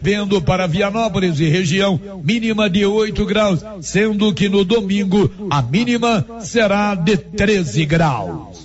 Vendo para Vianópolis e região, mínima de 8 graus, sendo que no domingo a mínima será de 13 graus.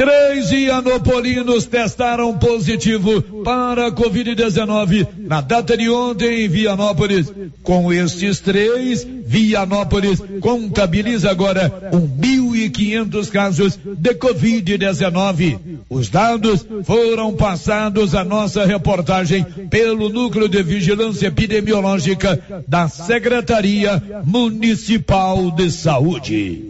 Três ianopolinos testaram positivo para a Covid-19 na data de ontem em Vianópolis. Com estes três, Vianópolis contabiliza agora 1.500 casos de Covid-19. Os dados foram passados à nossa reportagem pelo Núcleo de Vigilância Epidemiológica da Secretaria Municipal de Saúde.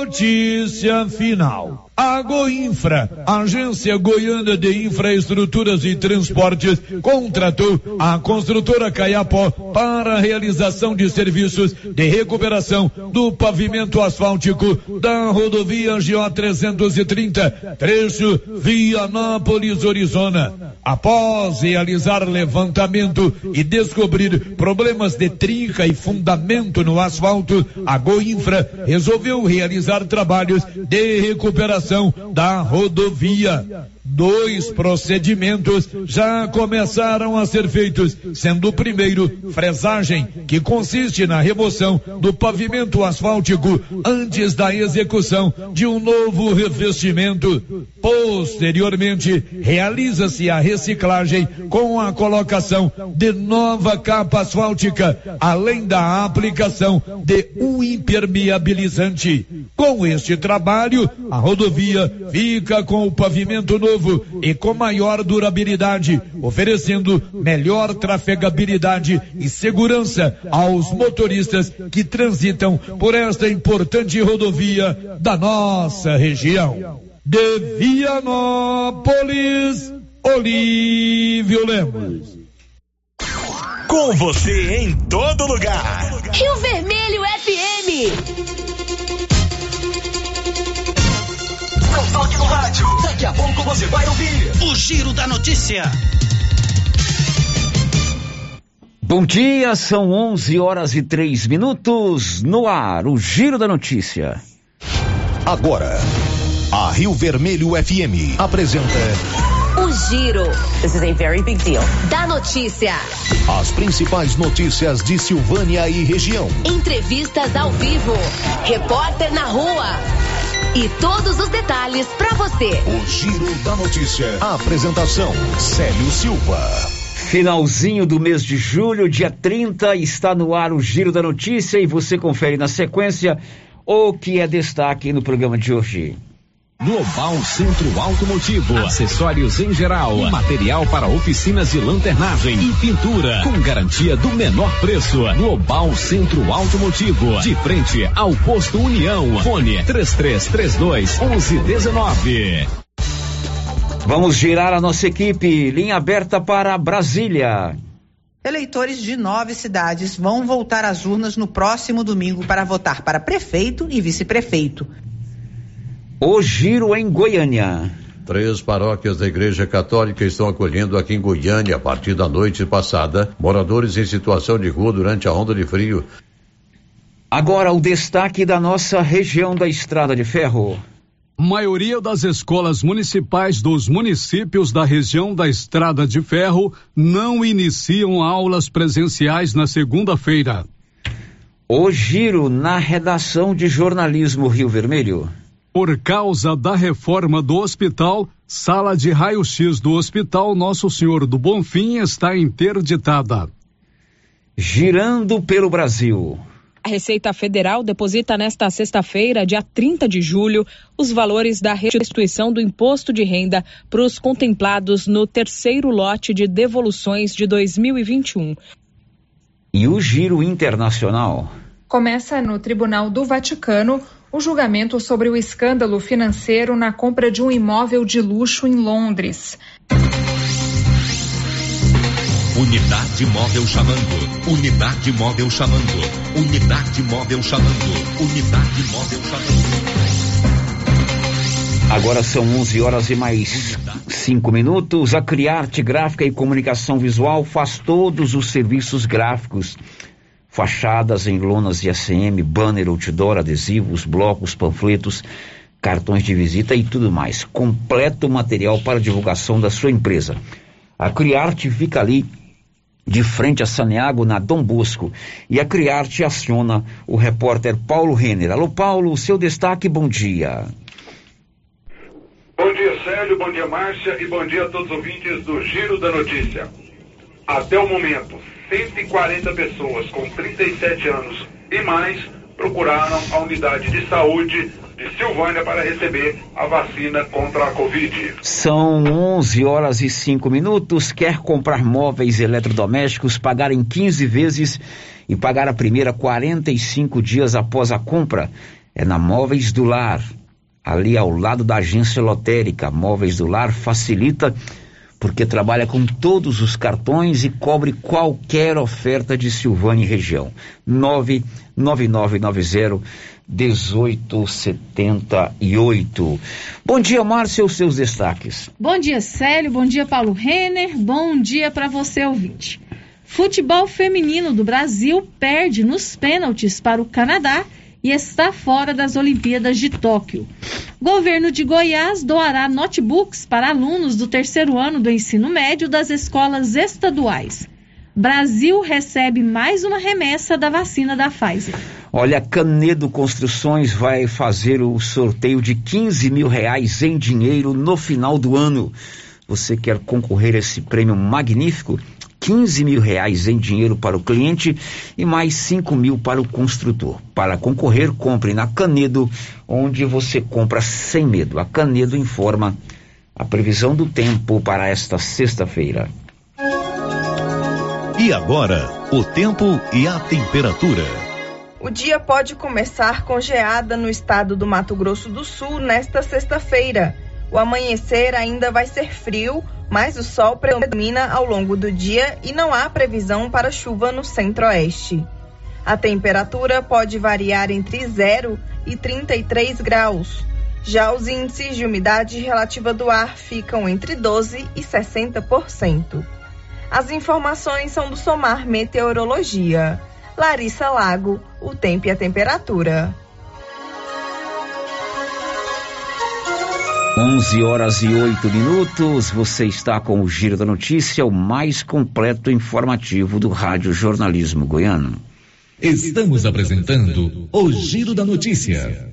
Notícia final. A Goinfra, Agência Goiana de Infraestruturas e Transportes, contratou a construtora Caiapó para a realização de serviços de recuperação do pavimento asfáltico da rodovia GO 330, trecho Vianápolis, Arizona. Após realizar levantamento e descobrir problemas de trinca e fundamento no asfalto, a Goinfra resolveu realizar trabalhos de recuperação da rodovia. Dois procedimentos já começaram a ser feitos, sendo o primeiro fresagem, que consiste na remoção do pavimento asfáltico antes da execução de um novo revestimento. Posteriormente, realiza-se a reciclagem com a colocação de nova capa asfáltica, além da aplicação de um impermeabilizante. Com este trabalho, a rodovia fica com o pavimento novo novo e com maior durabilidade, oferecendo melhor trafegabilidade e segurança aos motoristas que transitam por esta importante rodovia da nossa região. De Vianópolis, Olívio Lemos. Com você em todo lugar. Rio Vermelho FM. Toque no rádio. Daqui a pouco você vai ouvir o Giro da Notícia. Bom dia, são 11 horas e 3 minutos no ar, o Giro da Notícia. Agora, a Rio Vermelho FM apresenta o Giro. This is a very big deal. Da notícia. As principais notícias de Silvânia e região. Entrevistas ao vivo. Repórter na rua e todos os detalhes para você. O Giro da Notícia. A apresentação: Célio Silva. Finalzinho do mês de julho, dia 30, está no ar o Giro da Notícia e você confere na sequência o que é destaque no programa de hoje. Global Centro Automotivo, acessórios em geral, material para oficinas de lanternagem e pintura, com garantia do menor preço. Global Centro Automotivo, de frente ao posto União. Fone 3332 1119. Vamos girar a nossa equipe, linha aberta para Brasília. Eleitores de nove cidades vão voltar às urnas no próximo domingo para votar para prefeito e vice-prefeito. O Giro em Goiânia. Três paróquias da Igreja Católica estão acolhendo aqui em Goiânia, a partir da noite passada, moradores em situação de rua durante a onda de frio. Agora o destaque da nossa região da Estrada de Ferro. Maioria das escolas municipais dos municípios da região da Estrada de Ferro não iniciam aulas presenciais na segunda-feira. O giro na redação de jornalismo Rio Vermelho. Por causa da reforma do hospital, sala de raio-x do Hospital Nosso Senhor do Bonfim está interditada. Girando pelo Brasil. A Receita Federal deposita nesta sexta-feira, dia 30 de julho, os valores da restituição do imposto de renda para os contemplados no terceiro lote de devoluções de 2021. E o giro internacional? Começa no Tribunal do Vaticano o julgamento sobre o escândalo financeiro na compra de um imóvel de luxo em Londres. Unidade móvel chamando. Unidade móvel chamando. Unidade móvel chamando. Unidade móvel chamando. Agora são 11 horas e mais 5 minutos. A Criarte Gráfica e Comunicação Visual faz todos os serviços gráficos fachadas em lonas de ACM, banner, outdoor, adesivos, blocos, panfletos, cartões de visita e tudo mais. Completo material para divulgação da sua empresa. A Criarte fica ali de frente a Saneago, na Dom Bosco. E a Criarte aciona o repórter Paulo Renner. Alô, Paulo, seu destaque, bom dia. Bom dia, Célio, bom dia, Márcia, e bom dia a todos os ouvintes do Giro da Notícia. Até o momento, 140 pessoas com 37 anos e mais procuraram a unidade de saúde de Silvânia para receber a vacina contra a Covid. São 11 horas e 5 minutos. Quer comprar móveis eletrodomésticos, pagar em 15 vezes e pagar a primeira 45 dias após a compra? É na Móveis do Lar, ali ao lado da agência lotérica. Móveis do Lar facilita porque trabalha com todos os cartões e cobre qualquer oferta de Silvânia e região. 99990 1878. Bom dia, Márcia, os seus destaques. Bom dia, Célio. Bom dia, Paulo Renner. Bom dia para você, ouvinte. Futebol feminino do Brasil perde nos pênaltis para o Canadá e está fora das Olimpíadas de Tóquio. Governo de Goiás doará notebooks para alunos do terceiro ano do ensino médio das escolas estaduais. Brasil recebe mais uma remessa da vacina da Pfizer. Olha, Canedo Construções vai fazer o sorteio de 15 mil reais em dinheiro no final do ano. Você quer concorrer a esse prêmio magnífico? 15 mil reais em dinheiro para o cliente e mais 5 mil para o construtor. Para concorrer, compre na Canedo, onde você compra sem medo. A Canedo informa a previsão do tempo para esta sexta-feira. E agora, o tempo e a temperatura. O dia pode começar com geada no estado do Mato Grosso do Sul nesta sexta-feira. O amanhecer ainda vai ser frio, mas o sol predomina ao longo do dia e não há previsão para chuva no centro-oeste. A temperatura pode variar entre 0 e 33 graus. Já os índices de umidade relativa do ar ficam entre 12 e 60%. As informações são do Somar Meteorologia. Larissa Lago, o tempo e a temperatura. 11 horas e 8 minutos. Você está com o Giro da Notícia, o mais completo informativo do Rádio Jornalismo Goiano. Estamos apresentando o Giro da Notícia.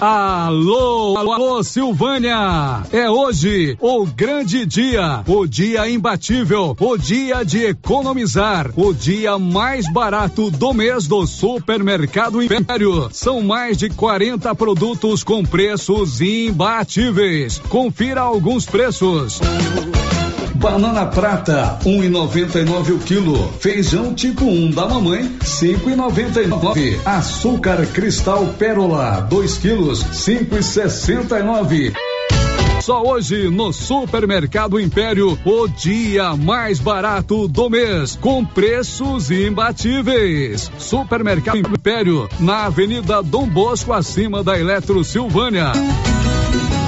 Alô, alô, alô, Silvânia! É hoje o grande dia, o dia imbatível, o dia de economizar, o dia mais barato do mês do Supermercado Império. São mais de 40 produtos com preços imbatíveis. Confira alguns preços. Banana prata, um e noventa e nove o quilo. Feijão tipo 1 um da mamãe, cinco e noventa e nove. Açúcar cristal pérola, 2 quilos, cinco e sessenta e nove. Só hoje no Supermercado Império, o dia mais barato do mês, com preços imbatíveis. Supermercado Império, na Avenida Dom Bosco, acima da Eletro Silvânia.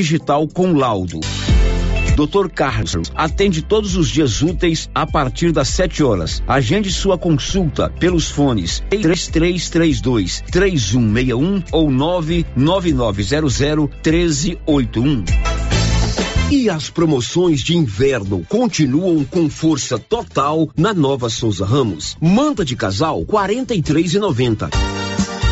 digital com laudo. Dr. Carlos atende todos os dias úteis a partir das 7 horas. Agende sua consulta pelos fones 3332 3161 ou 99900 1381. E as promoções de inverno continuam com força total na Nova Souza Ramos. Manta de casal 43,90.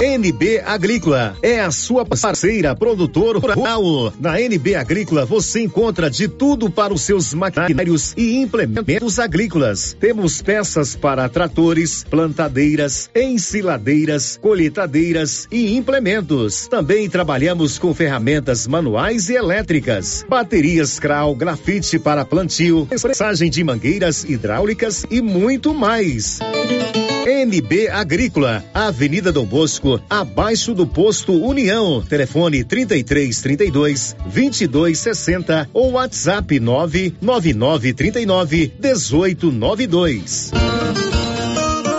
NB Agrícola é a sua parceira produtor rural. Na NB Agrícola você encontra de tudo para os seus maquinários e implementos agrícolas. Temos peças para tratores, plantadeiras, ensiladeiras, colheitadeiras e implementos. Também trabalhamos com ferramentas manuais e elétricas, baterias Kral, grafite para plantio, pressagem de mangueiras hidráulicas e muito mais. NB Agrícola, Avenida Dom Bosco, abaixo do posto União. Telefone 33 32 22 60 ou WhatsApp 999 39 18 92.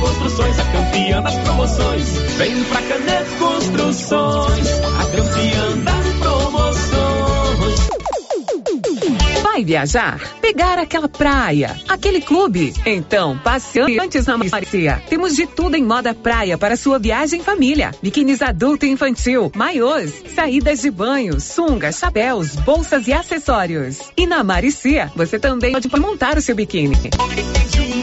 Construções, a campeã das promoções. Vem pra Canedo Construções, a campeã das promoções. Vai viajar? Pegar aquela praia, aquele clube? Então, passe antes na Macia. Temos de tudo em moda praia para sua viagem família. Biquínis adulto e infantil, maiôs, saídas de banho, sungas, chapéus, bolsas e acessórios. E na Maricia, você também pode montar o seu biquíni.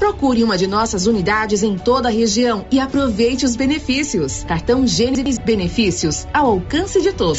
Procure uma de nossas unidades em toda a região e aproveite os benefícios. Cartão Gênesis Benefícios ao alcance de todos.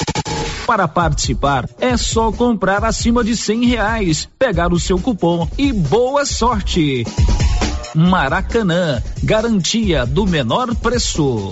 Para participar, é só comprar acima de cem reais, pegar o seu cupom e boa sorte. Maracanã, garantia do menor preço.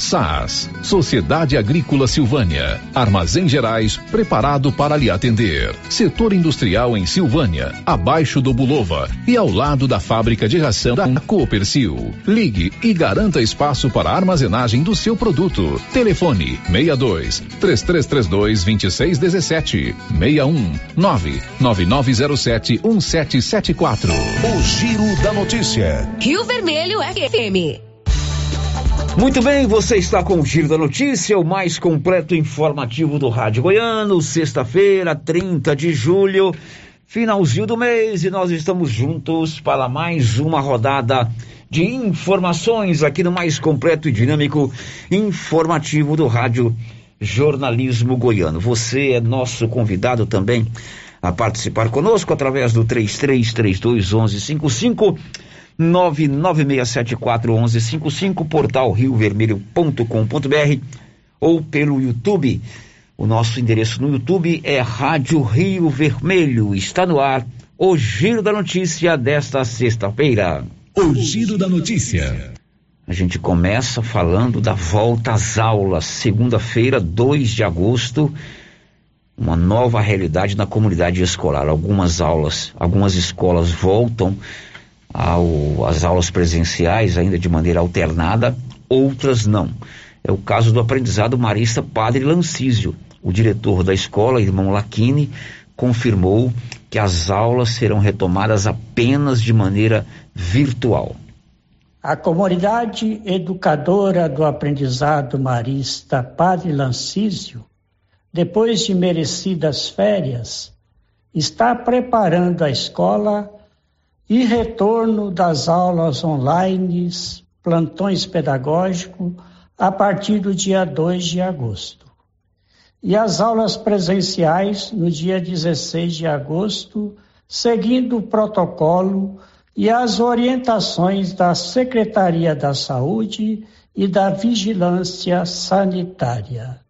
SAS, Sociedade Agrícola Silvânia, Armazém Gerais, preparado para lhe atender. Setor industrial em Silvânia, abaixo do Bulova e ao lado da fábrica de ração da Coopercil. Ligue e garanta espaço para a armazenagem do seu produto. Telefone 62 3332 2617 61 99907 1774. O Giro da Notícia. Rio Vermelho FM. Muito bem, você está com o Giro da Notícia, o mais completo informativo do Rádio Goiano, sexta-feira, 30 de julho, finalzinho do mês, e nós estamos juntos para mais uma rodada de informações aqui no mais completo e dinâmico informativo do Rádio Jornalismo Goiano. Você é nosso convidado também a participar conosco através do 3332 1155 996741155, portal riovermelho.com.br ou pelo YouTube. O nosso endereço no YouTube é Rádio Rio Vermelho. Está no ar o Giro da Notícia desta sexta-feira. O Giro da Notícia. A gente começa falando da volta às aulas. Segunda-feira, 2 de agosto, uma nova realidade na comunidade escolar. Algumas aulas, algumas escolas voltam ao, aulas presenciais, ainda de maneira alternada, outras não. É o caso do aprendizado marista Padre Lancísio. O diretor da escola, irmão Laquini, confirmou que as aulas serão retomadas apenas de maneira virtual. A comunidade educadora do aprendizado marista Padre Lancísio, depois de merecidas férias, está preparando a escola e retorno das aulas online, plantões pedagógicos, a partir do dia 2 de agosto. E as aulas presenciais no dia 16 de agosto, seguindo o protocolo e as orientações da Secretaria da Saúde e da Vigilância Sanitária.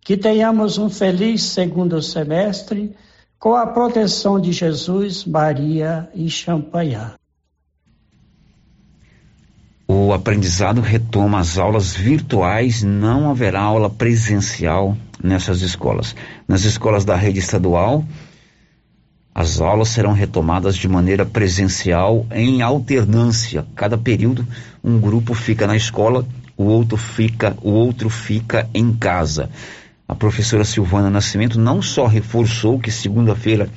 Que tenhamos um feliz segundo semestre com a proteção de Jesus, Maria e Champanhar. o aprendizado retoma as aulas virtuais, não haverá aula presencial nessas escolas. Nas escolas da rede estadual, as aulas serão retomadas de maneira presencial em alternância. Cada período, um grupo fica na escola, o outro fica, o outro fica em casa. A professora Silvana Nascimento não só reforçou que segunda-feira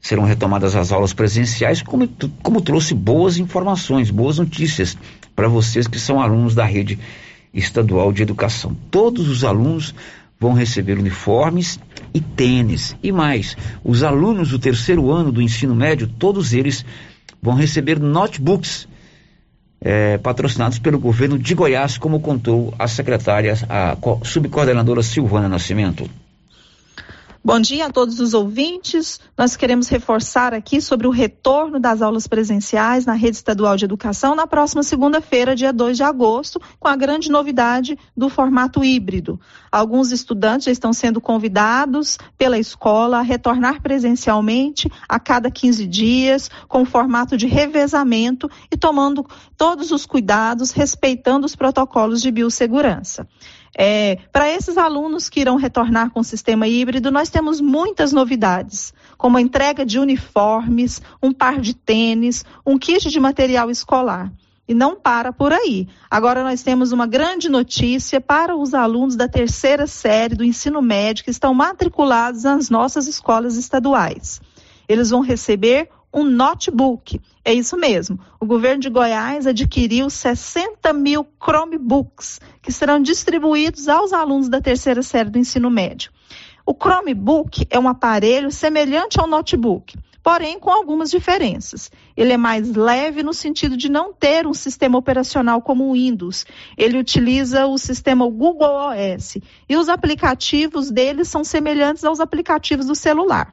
serão retomadas as aulas presenciais, como, como trouxe boas informações, boas notícias para vocês que são alunos da rede estadual de educação. Todos os alunos vão receber uniformes e tênis. E mais, os alunos do terceiro ano do ensino médio, todos eles vão receber notebooks é, patrocinados pelo governo de Goiás, como contou a secretária, a subcoordenadora Silvana Nascimento. Bom dia a todos os ouvintes. Nós queremos reforçar aqui sobre o retorno das aulas presenciais na rede estadual de educação na próxima segunda-feira, dia 2 de agosto, com a grande novidade do formato híbrido. Alguns estudantes já estão sendo convidados pela escola a retornar presencialmente a cada 15 dias, com o formato de revezamento e tomando todos os cuidados, respeitando os protocolos de biossegurança. É, Para esses alunos que irão retornar com o sistema híbrido, nós temos muitas novidades, como a entrega de uniformes, um par de tênis, um kit de material escolar. E não para por aí. Agora nós temos uma grande notícia para os alunos da terceira série do ensino médio que estão matriculados nas nossas escolas estaduais. Eles vão receber um notebook. É isso mesmo. O governo de Goiás adquiriu 60 mil Chromebooks que serão distribuídos aos alunos da terceira série do ensino médio. O Chromebook é um aparelho semelhante ao notebook, porém com algumas diferenças. Ele é mais leve no sentido de não ter um sistema operacional como o Windows. Ele utiliza o sistema Google OS e os aplicativos dele são semelhantes aos aplicativos do celular.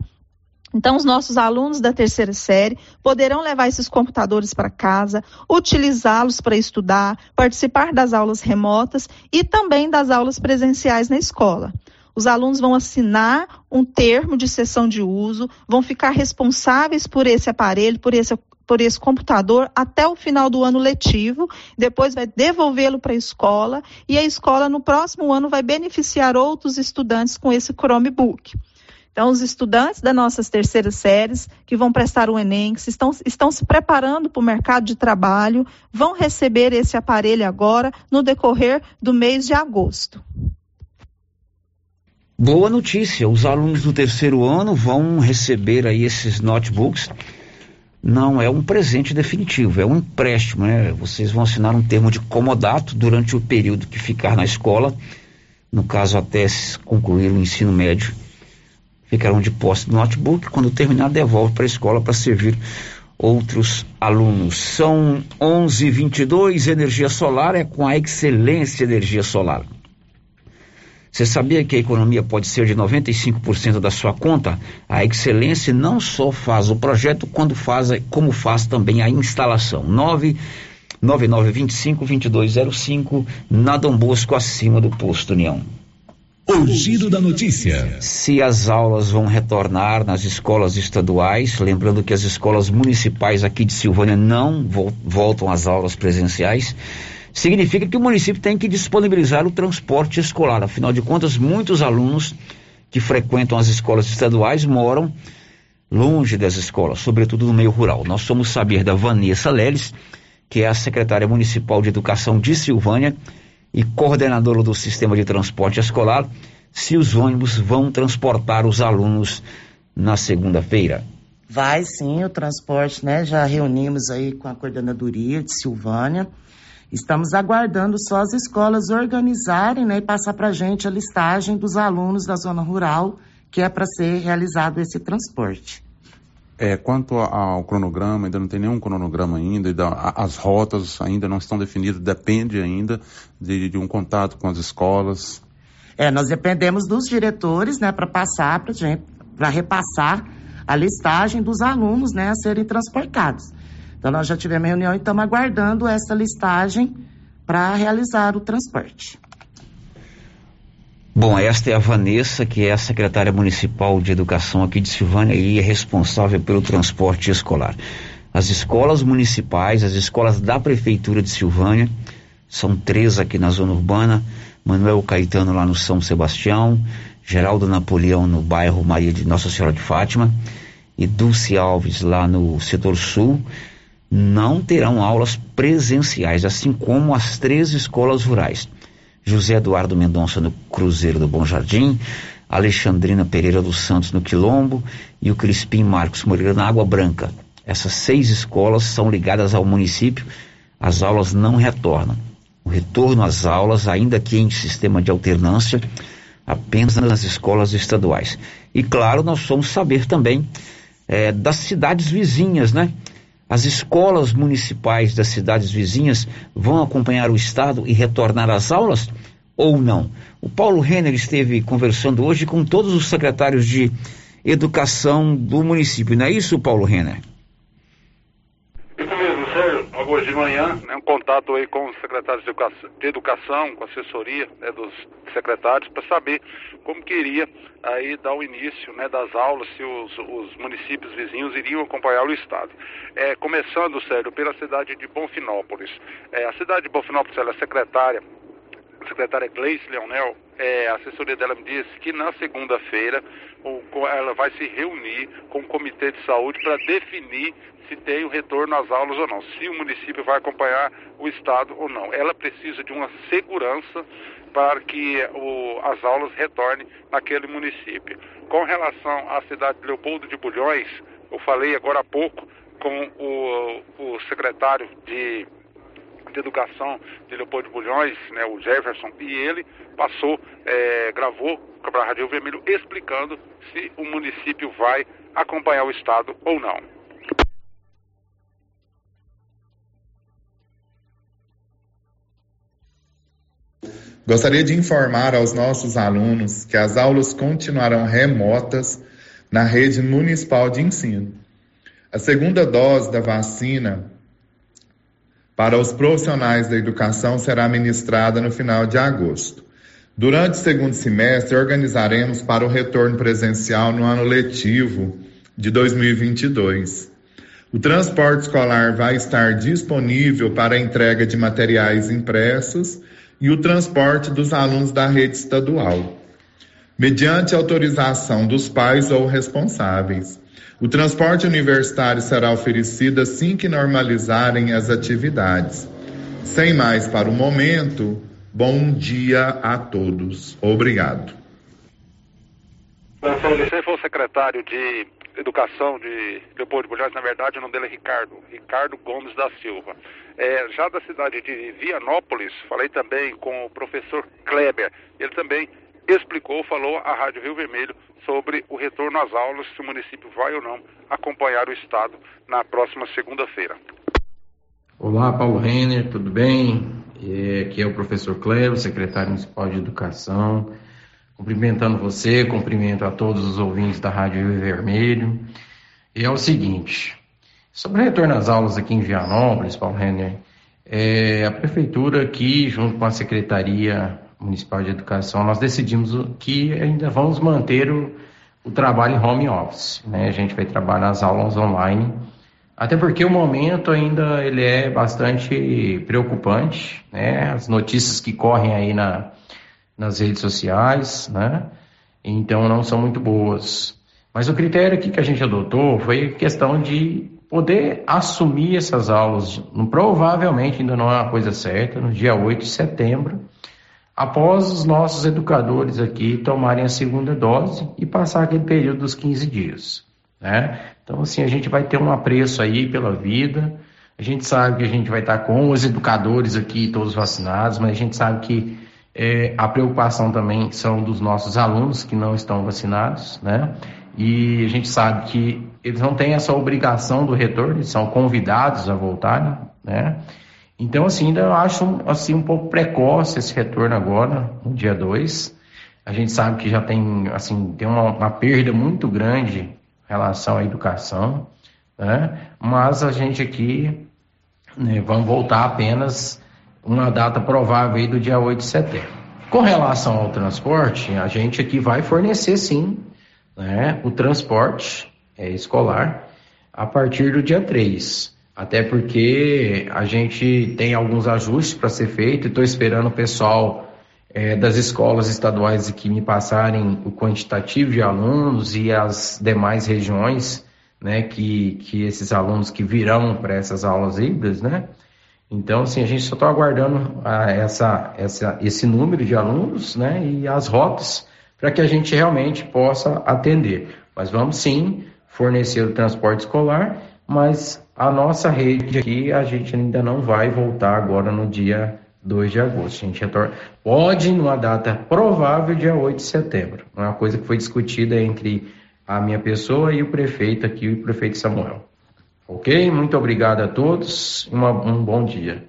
Então, os nossos alunos da terceira série poderão levar esses computadores para casa, utilizá-los para estudar, participar das aulas remotas e também das aulas presenciais na escola. Os alunos vão assinar um termo de cessão de uso, vão ficar responsáveis por esse aparelho, por esse, por esse computador até o final do ano letivo, depois vai devolvê-lo para a escola e a escola no próximo ano vai beneficiar outros estudantes com esse Chromebook. Então, os estudantes das nossas terceiras séries que vão prestar o Enem, que estão, estão se preparando para o mercado de trabalho, vão receber esse aparelho agora no decorrer do mês de agosto. Boa notícia, os alunos do terceiro ano vão receber aí esses notebooks. Não é um presente definitivo, é um empréstimo, né? Vocês vão assinar um termo de comodato durante o período que ficar na escola, no caso até concluir o ensino médio ficarão de posse do notebook. Quando terminar, devolve para a escola para servir outros alunos. São 11:22. Energia solar é com a excelência energia solar. Você sabia que a economia pode ser de 95% da sua conta? A excelência não só faz o projeto, quando faz, como faz também a instalação. 99925 2205 na Dom Bosco, acima do posto União. O giro da notícia. Se as aulas vão retornar nas escolas estaduais, lembrando que as escolas municipais aqui de Silvânia não voltam às aulas presenciais, significa que o município tem que disponibilizar o transporte escolar. Afinal de contas, muitos alunos que frequentam as escolas estaduais moram longe das escolas, sobretudo no meio rural. Nós somos saber da Vanessa Leles, que é a secretária municipal de educação de Silvânia e coordenadora do sistema de transporte escolar, se os ônibus vão transportar os alunos na segunda-feira. Vai sim, o transporte, né? Já reunimos aí com a coordenadoria de Silvânia. Estamos aguardando só as escolas organizarem né, e passar para a gente a listagem dos alunos da zona rural que é para ser realizado esse transporte. É, quanto ao cronograma, ainda não tem nenhum cronograma ainda, as rotas ainda não estão definidas, depende ainda de, de um contato com as escolas. É, nós dependemos dos diretores, né, para passar para repassar a listagem dos alunos, né, a serem transportados. Então nós já tivemos reunião e estamos aguardando essa listagem para realizar o transporte. Bom, esta é a Vanessa, que é a secretária municipal de educação aqui de Silvânia e é responsável pelo transporte escolar. As escolas municipais, as escolas da Prefeitura de Silvânia, são três aqui na zona urbana, Manuel Caetano lá no São Sebastião, Geraldo Napoleão no bairro Maria de Nossa Senhora de Fátima e Dulce Alves lá no setor sul, não terão aulas presenciais, assim como as três escolas rurais. José Eduardo Mendonça no Cruzeiro do Bom Jardim, Alexandrina Pereira dos Santos no Quilombo e o Crispim Marcos Moreira na Água Branca. Essas seis escolas são ligadas ao município, as aulas não retornam. O retorno às aulas, ainda que em sistema de alternância, apenas nas escolas estaduais. E claro, nós vamos saber também é, das cidades vizinhas, né? As escolas municipais das cidades vizinhas vão acompanhar o Estado e retornar às aulas ou não? O Paulo Renner esteve conversando hoje com todos os secretários de educação do município, não é isso, Paulo Renner? hoje de manhã, né, um contato aí com os secretários de educação, de educação com a assessoria né, dos secretários, para saber como queria aí dar o início né, das aulas, se os, os, municípios vizinhos iriam acompanhar o Estado. É, começando, Sérgio, pela cidade de Bonfinópolis. É, a cidade de Bonfinópolis, é secretária, secretária Gleice Leonel, é, a assessoria dela me disse que na segunda-feira ela vai se reunir com o Comitê de Saúde para definir se tem o retorno às aulas ou não, se o município vai acompanhar o Estado ou não. Ela precisa de uma segurança para que o, as aulas retornem naquele município. Com relação à cidade de Leopoldo de Bulhões, eu falei agora há pouco com o, o secretário de, de Educação de Leopoldo Bulhões, né, o Jefferson, e ele passou, é, gravou para a Rádio Vermelho explicando se o município vai acompanhar o Estado ou não. Gostaria de informar aos nossos alunos que as aulas continuarão remotas na rede municipal de ensino. A segunda dose da vacina para os profissionais da educação será ministrada no final de agosto. Durante o segundo semestre, organizaremos para o retorno presencial no ano letivo de 2022. O transporte escolar vai estar disponível para a entrega de materiais impressos e o transporte dos alunos da rede estadual, mediante autorização dos pais ou responsáveis. O transporte universitário será oferecido assim que normalizarem as atividades. Sem mais para o momento, bom dia a todos. Obrigado. Você foi o secretário de Educação de Leopoldo Bulhões, na verdade o nome dele é Ricardo, Ricardo Gomes da Silva. É, já da cidade de Vianópolis, falei também com o professor Kleber, ele também explicou, falou à Rádio Rio Vermelho sobre o retorno às aulas, se o município vai ou não acompanhar o Estado na próxima segunda-feira. Olá, Paulo Renner, tudo bem? É, aqui é o professor Kleber, secretário municipal de Educação. Cumprimentando você, cumprimento a todos os ouvintes da Rádio Rio Vermelho. E é o seguinte, sobre o retorno às aulas aqui em Vianópolis, Paulo Renner, é, a prefeitura aqui, junto com a Secretaria Municipal de Educação, nós decidimos que ainda vamos manter o, o trabalho home office. Né? A gente vai trabalhar as aulas online, até porque o momento ainda ele é bastante preocupante, né? As notícias que correm aí na, nas redes sociais, né? Então não são muito boas. Mas o critério aqui que a gente adotou foi questão de poder assumir essas aulas, provavelmente ainda não é uma coisa certa, no dia 8 de setembro, após os nossos educadores aqui tomarem a segunda dose e passar aquele período dos 15 dias. Né? Então, assim, a gente vai ter um apreço aí pela vida, a gente sabe que a gente vai estar com os educadores aqui todos vacinados, mas a gente sabe que é, a preocupação também são dos nossos alunos que não estão vacinados, né? E a gente sabe que eles não têm essa obrigação do retorno, eles são convidados a voltar, né? Então, assim, ainda acho assim, um pouco precoce esse retorno agora, no dia 2. A gente sabe que já tem, assim, tem uma, uma perda muito grande em relação à educação, né? Mas a gente aqui né, vamos voltar apenas uma data provável aí do dia 8 de setembro. Com relação ao transporte, a gente aqui vai fornecer sim né, o transporte é, escolar. a partir do dia 3. Até porque a gente tem alguns ajustes para ser feito. Estou esperando o pessoal é, das escolas estaduais que me passarem o quantitativo de alunos e as demais regiões, né, que, que esses alunos que virão para essas aulas híbridas, né? Então, assim, a gente só está aguardando a, essa, essa, esse número de alunos, né, e as rotas para que a gente realmente possa atender. Mas vamos sim fornecer o transporte escolar, mas a nossa rede aqui a gente ainda não vai voltar agora no dia 2 de agosto. A gente retorna, pode numa data provável, dia 8 de setembro. É uma coisa que foi discutida entre a minha pessoa e o prefeito aqui, o prefeito Samuel. Ok? Muito obrigado a todos. Uma, um bom dia.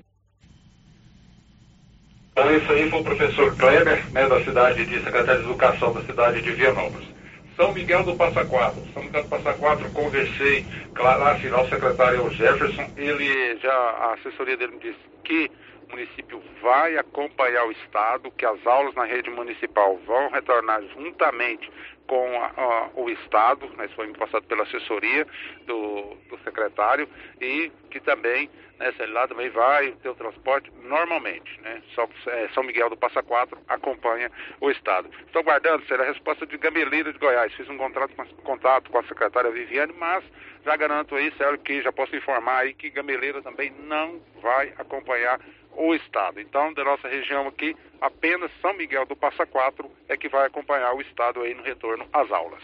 Então, isso aí foi o professor Kleber, né, da cidade de secretário de Educação da cidade de Vianópolis. São Miguel do Passa Quatro. São Miguel do Passa Quatro, conversei, claro, afinal, o secretário é Jefferson. Ele já, a assessoria dele me disse que o município vai acompanhar o Estado, que as aulas na rede municipal vão retornar juntamente com a, a, o Estado, né, isso foi passado pela assessoria do, do secretário, e que também, né, lá também vai ter o transporte normalmente, né, São, é, São Miguel do Passa Quatro acompanha o Estado. Estou guardando, será a resposta de Gameleira de Goiás, fiz um contrato, contato com a secretária Viviane, mas já garanto aí, Célio, que já posso informar aí que Gameleira também não vai acompanhar o Estado. Então, da nossa região aqui, apenas São Miguel do Passa Quatro é que vai acompanhar o Estado aí no retorno às aulas.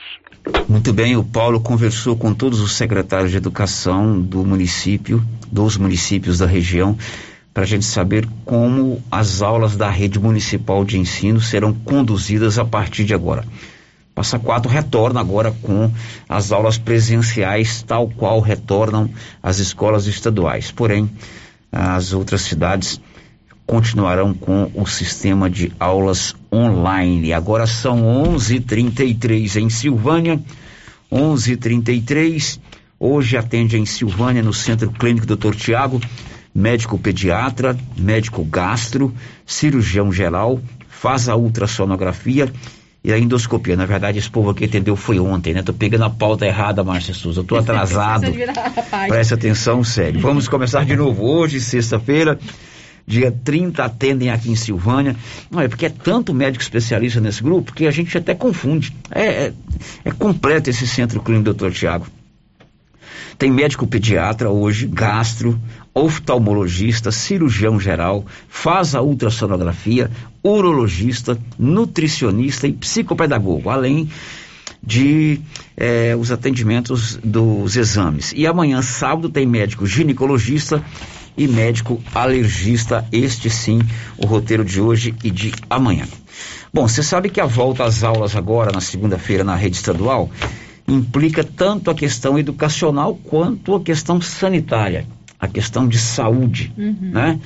Muito bem, o Paulo conversou com todos os secretários de educação do município, dos municípios da região, para a gente saber como as aulas da rede municipal de ensino serão conduzidas a partir de agora. Passa Quatro retorna agora com as aulas presenciais, tal qual retornam as escolas estaduais. Porém, as outras cidades continuarão com o sistema de aulas online. Agora são 11:33 em Silvânia. 11:33. Hoje atende em Silvânia no Centro Clínico Dr. Tiago, médico pediatra, médico gastro, cirurgião geral, faz a ultrassonografia e a endoscopia. Na verdade, esse povo aqui entendeu foi ontem, né? Tô pegando a pauta errada, Márcia Souza. Eu tô atrasado. Preste atenção, sério. Vamos começar de novo hoje, sexta-feira. Dia 30 atendem aqui em Silvânia. Não é porque é tanto médico especialista nesse grupo que a gente até confunde. É, é, é completo esse centro clínico, doutor Tiago. Tem médico pediatra hoje, gastro, oftalmologista, cirurgião geral, faz a ultrassonografia, urologista, nutricionista e psicopedagogo, além de eh, os atendimentos dos exames. E amanhã, sábado, tem médico ginecologista e médico alergista. Este sim, o roteiro de hoje e de amanhã. Bom, você sabe que a volta às aulas agora, na segunda-feira, na rede estadual, implica tanto a questão educacional quanto a questão sanitária a questão de saúde, uhum. né?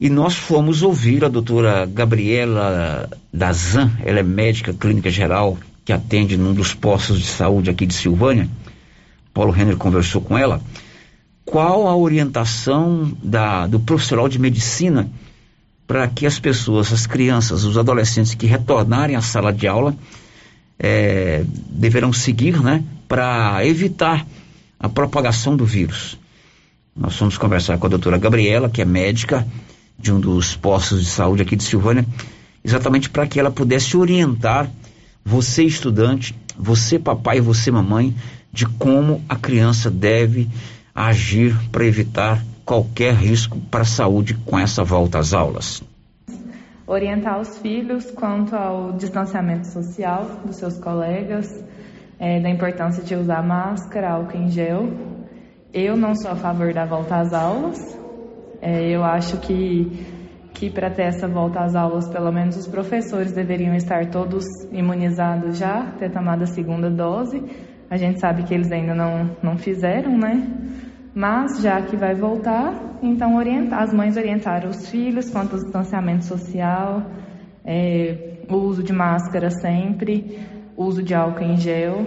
E nós fomos ouvir a doutora Gabriela Dazan, ela é médica clínica geral, que atende num dos postos de saúde aqui de Silvânia. Paulo Renner conversou com ela. Qual a orientação da, do profissional de medicina para que as pessoas, as crianças, os adolescentes que retornarem à sala de aula é, deverão seguir, né, para evitar a propagação do vírus? Nós fomos conversar com a doutora Gabriela, que é médica de um dos postos de saúde aqui de Silvânia, exatamente para que ela pudesse orientar você, estudante, você, papai você, mamãe, de como a criança deve agir para evitar qualquer risco para a saúde com essa volta às aulas. Orientar os filhos quanto ao distanciamento social dos seus colegas, é, da importância de usar máscara, álcool em gel, eu não sou a favor da volta às aulas. É, eu acho que, que para ter essa volta às aulas, pelo menos os professores deveriam estar todos imunizados já, ter tomado a segunda dose. A gente sabe que eles ainda não, não fizeram, né? Mas já que vai voltar, então orientar, as mães orientaram os filhos quanto ao distanciamento social, é, o uso de máscara sempre, uso de álcool em gel.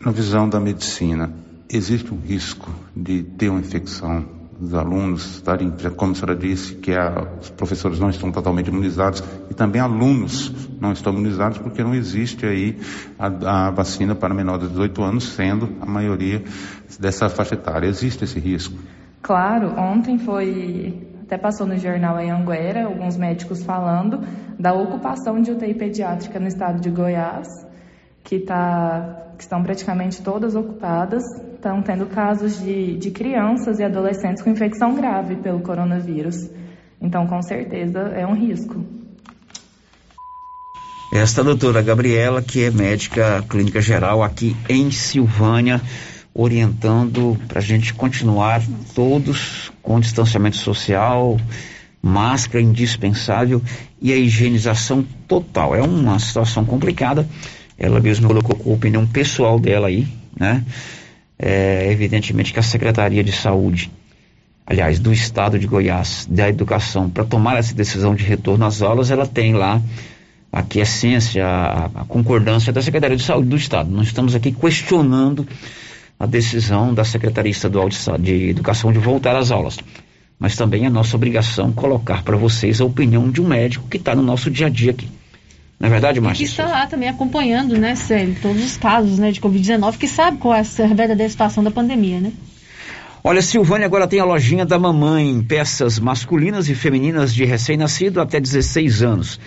Na visão da medicina, existe um risco de ter uma infecção os alunos estarem, como a senhora disse, que a, os professores não estão totalmente imunizados e também alunos não estão imunizados porque não existe aí a, a vacina para menores de 18 anos, sendo a maioria dessa faixa etária. Existe esse risco? Claro, ontem foi, até passou no jornal em Anguera, alguns médicos falando da ocupação de UTI pediátrica no estado de Goiás, que, tá, que estão praticamente todas ocupadas, estão tendo casos de, de crianças e adolescentes com infecção grave pelo coronavírus. Então, com certeza, é um risco. Esta doutora Gabriela, que é médica clínica geral aqui em Silvânia, orientando para a gente continuar todos com distanciamento social, máscara indispensável e a higienização total. É uma situação complicada. Ela mesma colocou a opinião pessoal dela aí, né? É, evidentemente que a Secretaria de Saúde, aliás, do Estado de Goiás, da Educação, para tomar essa decisão de retorno às aulas, ela tem lá a quiescência, a, a concordância da Secretaria de Saúde do Estado. Não estamos aqui questionando a decisão da Secretaria Estadual de, de Educação de voltar às aulas. Mas também é nossa obrigação colocar para vocês a opinião de um médico que está no nosso dia a dia aqui. Não é verdade, Márcia? E que está lá também acompanhando, né, Célio, todos os casos né, de Covid-19, que sabe qual é a verdadeira situação da pandemia, né? Olha, Silvânia agora tem a lojinha da mamãe, peças masculinas e femininas de recém-nascido até 16 anos.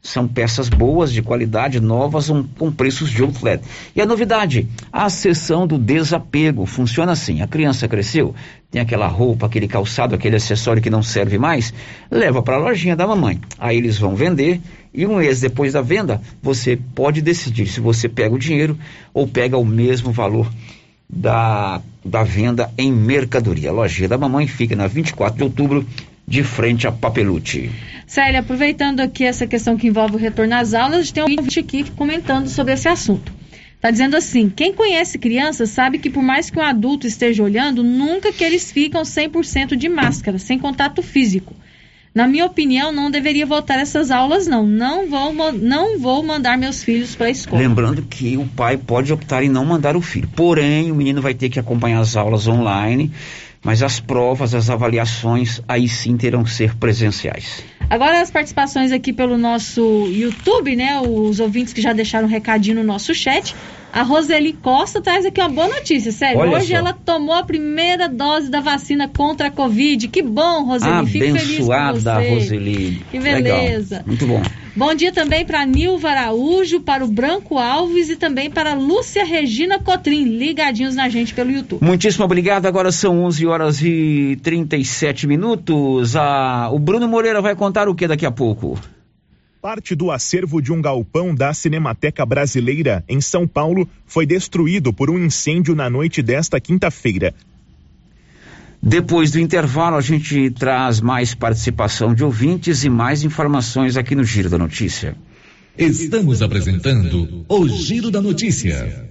São peças boas, de qualidade, novas, um, com preços de outlet. E a novidade, a sessão do desapego. Funciona assim: a criança cresceu, tem aquela roupa, aquele calçado, aquele acessório que não serve mais, leva para a lojinha da mamãe. Aí eles vão vender e um mês depois da venda, você pode decidir se você pega o dinheiro ou pega o mesmo valor da, da venda em mercadoria. A lojinha da mamãe fica na 24 de outubro, de frente a Papelute. Célia, aproveitando aqui essa questão que envolve o retorno às aulas, tem um vídeo aqui comentando sobre esse assunto. Está dizendo assim: quem conhece crianças sabe que por mais que um adulto esteja olhando, nunca que eles ficam 100% de máscara, sem contato físico. Na minha opinião, não deveria voltar essas aulas, não. Não vou, não vou mandar meus filhos para a escola. Lembrando que o pai pode optar em não mandar o filho. Porém, o menino vai ter que acompanhar as aulas online, mas as provas, as avaliações, aí sim terão que ser presenciais. Agora as participações aqui pelo nosso YouTube, né? Os ouvintes que já deixaram um recadinho no nosso chat. A Roseli Costa traz aqui uma boa notícia, sério. Olha Hoje só. ela tomou a primeira dose da vacina contra a Covid. Que bom, Roseli. Fico feliz com você. Roseli. Que beleza. Legal. Muito bom. Bom dia também para Nilva Araújo, para o Branco Alves e também para Lúcia Regina Cotrim, ligadinhos na gente pelo YouTube. Muitíssimo obrigado. Agora são 11 horas e 37 minutos. Ah, o Bruno Moreira vai contar o que daqui a pouco? Parte do acervo de um galpão da Cinemateca Brasileira, em São Paulo, foi destruído por um incêndio na noite desta quinta-feira. Depois do intervalo, a gente traz mais participação de ouvintes e mais informações aqui no Giro da Notícia. Estamos apresentando o Giro da Notícia.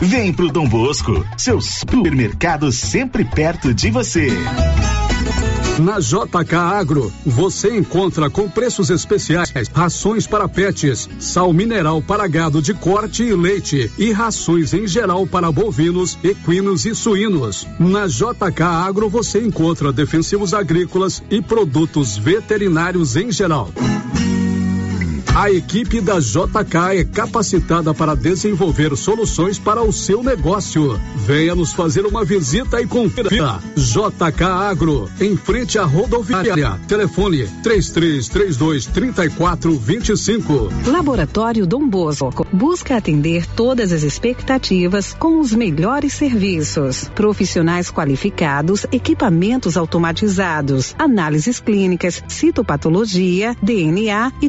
Vem pro Dom Bosco, seu supermercado sempre perto de você. Na JK Agro, você encontra com preços especiais rações para pets, sal mineral para gado de corte e leite e rações em geral para bovinos, equinos e suínos. Na JK Agro você encontra defensivos agrícolas e produtos veterinários em geral. A equipe da JK é capacitada para desenvolver soluções para o seu negócio. Venha nos fazer uma visita e confira. JK Agro, em frente à rodoviária. Telefone 3332 3425. Laboratório Dom Bosco busca atender todas as expectativas com os melhores serviços. Profissionais qualificados, equipamentos automatizados, análises clínicas, citopatologia, DNA e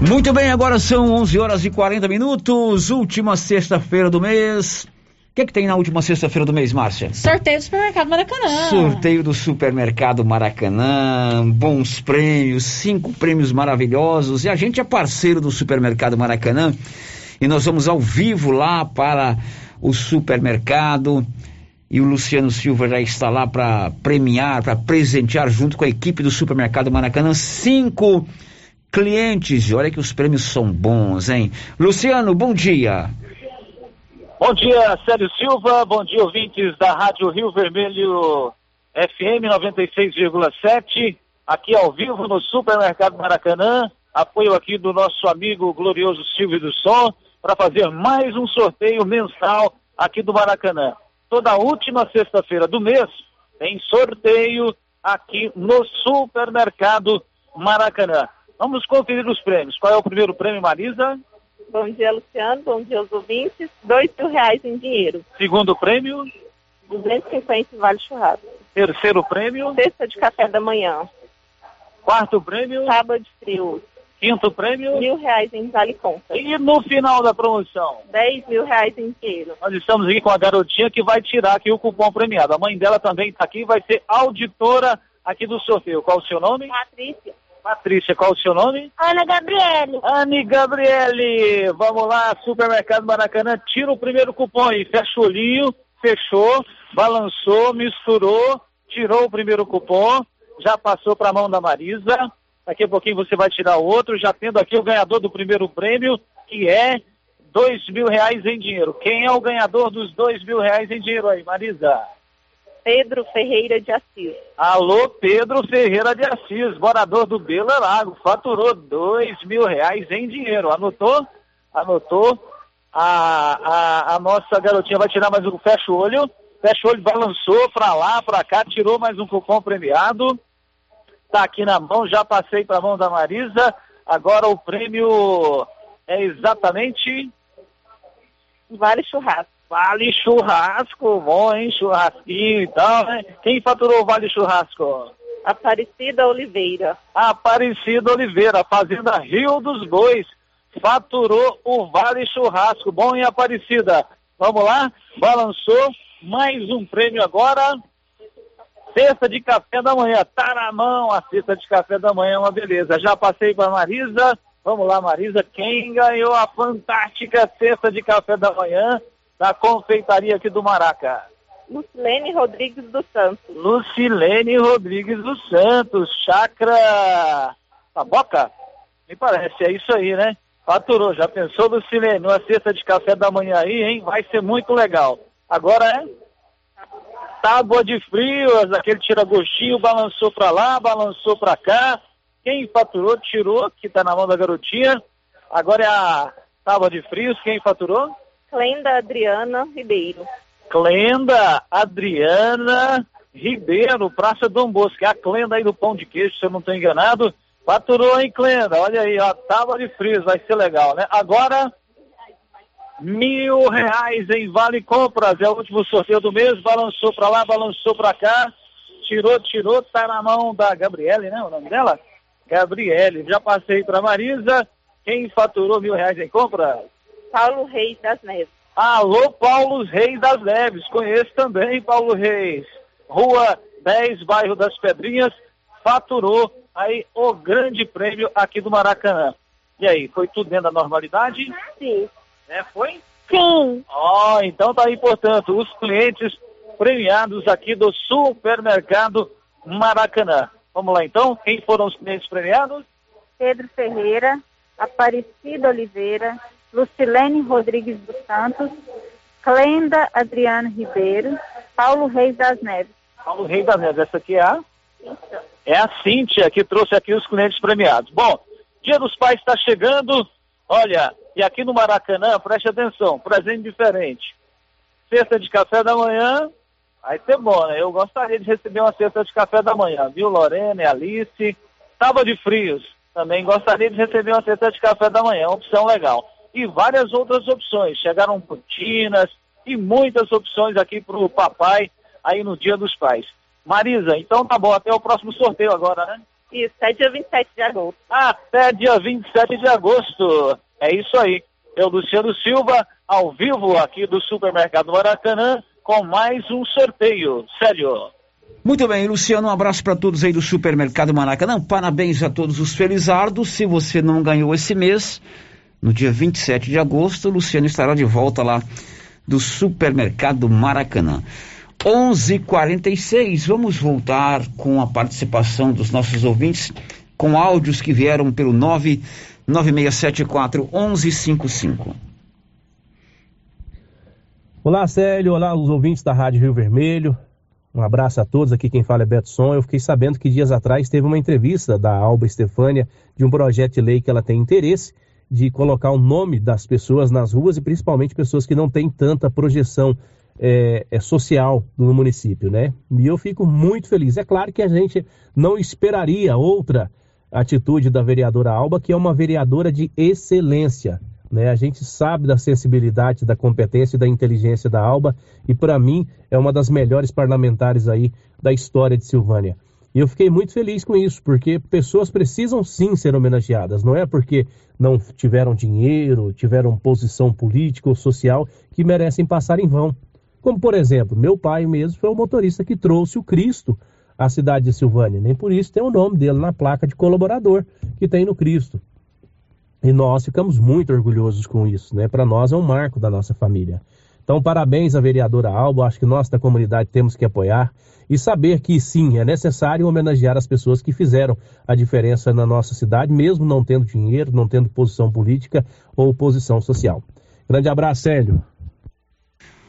Muito bem, agora são 11 horas e 40 minutos, última sexta-feira do mês. O que, é que tem na última sexta-feira do mês, Márcia? Sorteio do supermercado Maracanã. Sorteio do supermercado Maracanã, bons prêmios, cinco prêmios maravilhosos. E a gente é parceiro do supermercado Maracanã e nós vamos ao vivo lá para o supermercado. E o Luciano Silva já está lá para premiar, para presentear junto com a equipe do supermercado Maracanã cinco clientes. Olha que os prêmios são bons, hein? Luciano, bom dia. Bom dia, Célio Silva. Bom dia, ouvintes da Rádio Rio Vermelho FM 96,7. Aqui ao vivo no Supermercado Maracanã. Apoio aqui do nosso amigo glorioso Silvio do Som para fazer mais um sorteio mensal aqui do Maracanã. Toda última sexta-feira do mês tem sorteio aqui no Supermercado Maracanã. Vamos conferir os prêmios. Qual é o primeiro prêmio, Marisa? Bom dia, Luciano. Bom dia aos ouvintes. Dois mil reais em dinheiro. Segundo prêmio? 250 vale churrasco. Terceiro prêmio? Cesta de café da manhã. Quarto prêmio? Tábua de frio. Quinto prêmio? Mil reais em vale compra. E no final da promoção? Dez mil reais em dinheiro. Nós estamos aqui com a garotinha que vai tirar aqui o cupom premiado. A mãe dela também está aqui, vai ser auditora aqui do sorteio. Qual o seu nome? Patrícia. Patrícia, qual o seu nome? Ana Gabriele. Anne Gabriele. Vamos lá, Supermercado Maracanã, tira o primeiro cupom aí. Fecha o olhinho, fechou, balançou, misturou, tirou o primeiro cupom, já passou para a mão da Marisa. Daqui a pouquinho você vai tirar o outro, já tendo aqui o ganhador do primeiro prêmio, que é dois mil reais em dinheiro. Quem é o ganhador dos dois mil reais em dinheiro aí, Marisa? Pedro Ferreira de Assis. Alô, Pedro Ferreira de Assis, morador do Bela Lago, faturou dois mil reais em dinheiro. Anotou? Anotou? A, a, a nossa garotinha vai tirar mais um, fecha o olho, fecha o olho, balançou pra lá, pra cá, tirou mais um cupom premiado. Tá aqui na mão, já passei pra mão da Marisa. Agora o prêmio é exatamente... Vale churrasco. Vale churrasco, bom, hein? Churrasquinho e tal, né? Quem faturou o Vale Churrasco? Aparecida Oliveira. Aparecida Oliveira, Fazenda Rio dos Bois, faturou o Vale Churrasco. Bom, hein, Aparecida? Vamos lá? Balançou. Mais um prêmio agora. Cesta de café da manhã. Tá na mão a cesta de café da manhã, uma beleza. Já passei para Marisa. Vamos lá, Marisa. Quem ganhou a fantástica cesta de café da manhã? Da confeitaria aqui do Maraca. Lucilene Rodrigues dos Santos. Lucilene Rodrigues dos Santos, Chácara Taboca? Me parece, é isso aí, né? Faturou, já pensou, Lucilene? Uma cesta de café da manhã aí, hein? Vai ser muito legal. Agora é tábua de frios, aquele tira-gostinho, balançou pra lá, balançou pra cá. Quem faturou, tirou, que tá na mão da garotinha. Agora é a tábua de frios, quem faturou? Clenda Adriana Ribeiro. Clenda Adriana Ribeiro, Praça Dom Bosco. É a Clenda aí do Pão de Queijo, se eu não estou enganado. Faturou, hein, Clenda? Olha aí, ó, tábua de frios, vai ser legal, né? Agora, mil reais em Vale Compras. É o último sorteio do mês. Balançou para lá, balançou para cá. tirou, tirou, tá na mão da Gabriele, né? O nome dela? Gabriele. Já passei para Marisa. Quem faturou mil reais em compra? Paulo Reis das Neves. Alô, Paulo Reis das Neves. Conheço também Paulo Reis. Rua 10, bairro das Pedrinhas. Faturou aí o grande prêmio aqui do Maracanã. E aí, foi tudo dentro da normalidade? Sim. É, foi? Sim. Ó, então tá aí, portanto, os clientes premiados aqui do supermercado Maracanã. Vamos lá então, quem foram os clientes premiados? Pedro Ferreira, Aparecida Oliveira, Lucilene Rodrigues dos Santos, Clenda Adriano Ribeiro, Paulo Reis das Neves. Paulo Reis das Neves, essa aqui é a? É a Cíntia que trouxe aqui os clientes premiados. Bom, Dia dos Pais está chegando, olha, e aqui no Maracanã, preste atenção, presente diferente. Cesta de café da manhã, vai ser bom, né? Eu gostaria de receber uma cesta de café da manhã, viu, Lorena e Alice? Tábua de frios, também gostaria de receber uma cesta de café da manhã, opção legal. E várias outras opções, chegaram cortinas e muitas opções aqui para o papai aí no Dia dos Pais. Marisa, então tá bom, até o próximo sorteio agora, né? Isso, até dia 27 de agosto. Até dia 27 de agosto. É isso aí. Eu, Luciano Silva, ao vivo aqui do Supermercado Maracanã, com mais um sorteio. Sério. Muito bem, Luciano, um abraço para todos aí do Supermercado Maracanã. Parabéns a todos os felizardos. Se você não ganhou esse mês, no dia 27 de agosto, Luciano estará de volta lá do Supermercado Maracanã. 11:46. Vamos voltar com a participação dos nossos ouvintes com áudios que vieram pelo 99674 1155. Olá, Célio. Olá, os ouvintes da Rádio Rio Vermelho. Um abraço a todos. Aqui quem fala é Beto Som. Eu fiquei sabendo que dias atrás teve uma entrevista da Alba Estefânia de um projeto de lei que ela tem interesse de colocar o nome das pessoas nas ruas e principalmente pessoas que não têm tanta projeção é, é, social no município, né? E eu fico muito feliz. É claro que a gente não esperaria outra atitude da vereadora Alba, que é uma vereadora de excelência. Né? A gente sabe da sensibilidade, da competência e da inteligência da Alba, e para mim é uma das melhores parlamentares aí da história de Silvânia. E eu fiquei muito feliz com isso, porque pessoas precisam sim ser homenageadas, não é porque não tiveram dinheiro, tiveram posição política ou social que merecem passar em vão. Como, por exemplo, meu pai mesmo foi o motorista que trouxe o Cristo à cidade de Silvânia. Nem por isso tem o nome dele na placa de colaborador que tem no Cristo. E nós ficamos muito orgulhosos com isso, né? Para nós é um marco da nossa família. Então, parabéns à vereadora Alba. Acho que nós da comunidade temos que apoiar e saber que sim, é necessário homenagear as pessoas que fizeram a diferença na nossa cidade, mesmo não tendo dinheiro, não tendo posição política ou posição social. Grande abraço, Célio.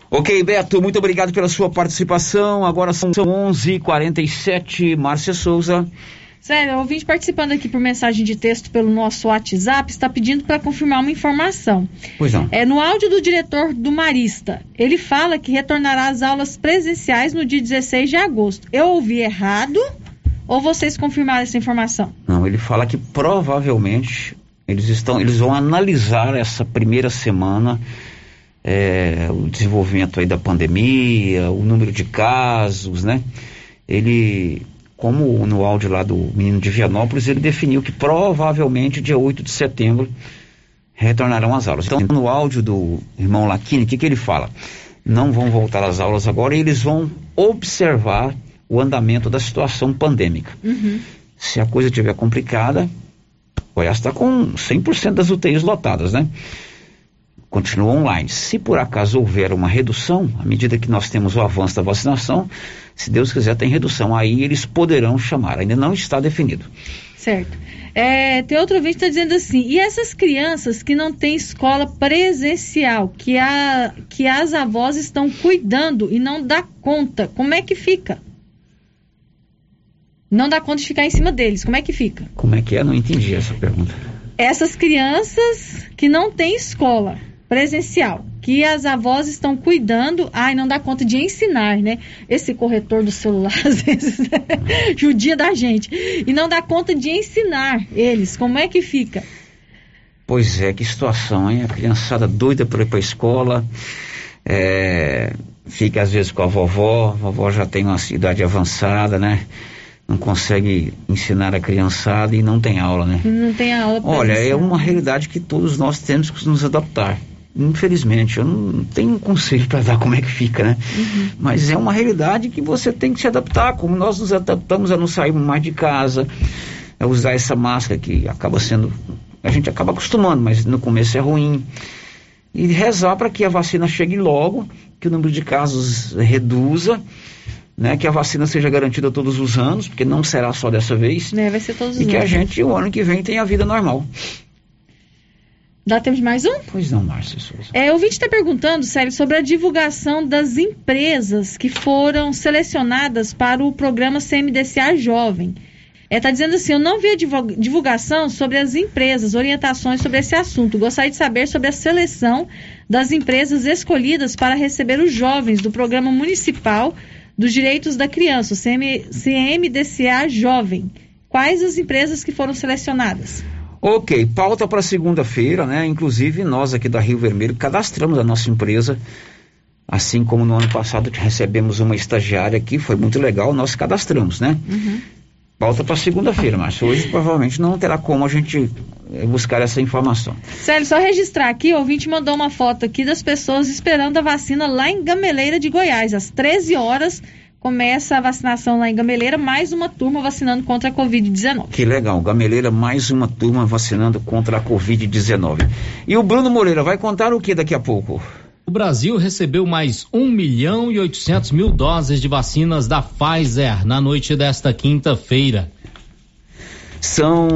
Ok, Beto, muito obrigado pela sua participação. Agora são 11h47. Márcia Souza. Sério, o ouvinte participando aqui por mensagem de texto pelo nosso WhatsApp está pedindo para confirmar uma informação. Pois não. É no áudio do diretor do Marista. Ele fala que retornará às aulas presenciais no dia 16 de agosto. Eu ouvi errado ou vocês confirmaram essa informação? Não, ele fala que provavelmente eles estão, eles vão analisar essa primeira semana é, o desenvolvimento aí da pandemia, o número de casos, né? Ele, como no áudio lá do menino de Vianópolis, ele definiu que provavelmente dia 8 de setembro retornarão às aulas. Então, no áudio do irmão Laquini, o que, que ele fala? Não vão voltar às aulas agora e eles vão observar o andamento da situação pandêmica. Uhum. Se a coisa estiver complicada, Goiás está com 100% das UTIs lotadas, né? Continua online. Se por acaso houver uma redução, à medida que nós temos o avanço da vacinação, se Deus quiser, tem redução. Aí eles poderão chamar. Ainda não está definido. Certo. É, tem outro vídeo que está dizendo assim: e essas crianças que não têm escola presencial, que, a, que as avós estão cuidando e não dá conta, como é que fica? Não dá conta de ficar em cima deles, como é que fica? Como é que é? Não entendi essa pergunta. Essas crianças que não têm escola, presencial, que as avós estão cuidando, ai, não dá conta de ensinar, né? Esse corretor do celular, às vezes, né? judia da gente. E não dá conta de ensinar eles. Como é que fica? Pois é, que situação, hein? A criançada doida para ir para a escola, é, fica às vezes com a vovó, a vovó já tem uma idade avançada, né? Não consegue ensinar a criançada e não tem aula, né? Não tem aula. Olha, é uma realidade que todos nós temos que nos adaptar. Infelizmente, eu não tenho um conselho para dar como é que fica, né? Uhum. Mas é uma realidade que você tem que se adaptar, como nós nos adaptamos a não sairmos mais de casa, a usar essa máscara que acaba sendo. A gente acaba acostumando, mas no começo é ruim. E rezar para que a vacina chegue logo, que o número de casos reduza, né? Que a vacina seja garantida todos os anos, porque não será só dessa vez. É, vai ser todos os e anos. que a gente, o ano que vem, tenha a vida normal. Dá tempo de mais um? Pois não, Márcia Souza. É, o vídeo está perguntando, Sérgio, sobre a divulgação das empresas que foram selecionadas para o programa CMDCA Jovem. Está é, tá dizendo assim, eu não vi a divulgação sobre as empresas, orientações sobre esse assunto. Gostaria de saber sobre a seleção das empresas escolhidas para receber os jovens do Programa Municipal dos Direitos da Criança, o CM, CMDCA Jovem. Quais as empresas que foram selecionadas? Ok, pauta para segunda-feira, né? Inclusive nós aqui da Rio Vermelho cadastramos a nossa empresa, assim como no ano passado que recebemos uma estagiária aqui, foi muito legal, nós cadastramos, né? Uhum. Pauta para segunda-feira, mas hoje provavelmente não terá como a gente eh, buscar essa informação. Célio, só registrar aqui, o ouvinte mandou uma foto aqui das pessoas esperando a vacina lá em Gameleira de Goiás, às 13 horas começa a vacinação lá em Gameleira, mais uma turma vacinando contra a Covid-19. Que legal, Gameleira, mais uma turma vacinando contra a Covid-19. E o Bruno Moreira vai contar o que daqui a pouco? O Brasil recebeu mais 1 milhão e 800 mil doses de vacinas da Pfizer na noite desta quinta-feira. São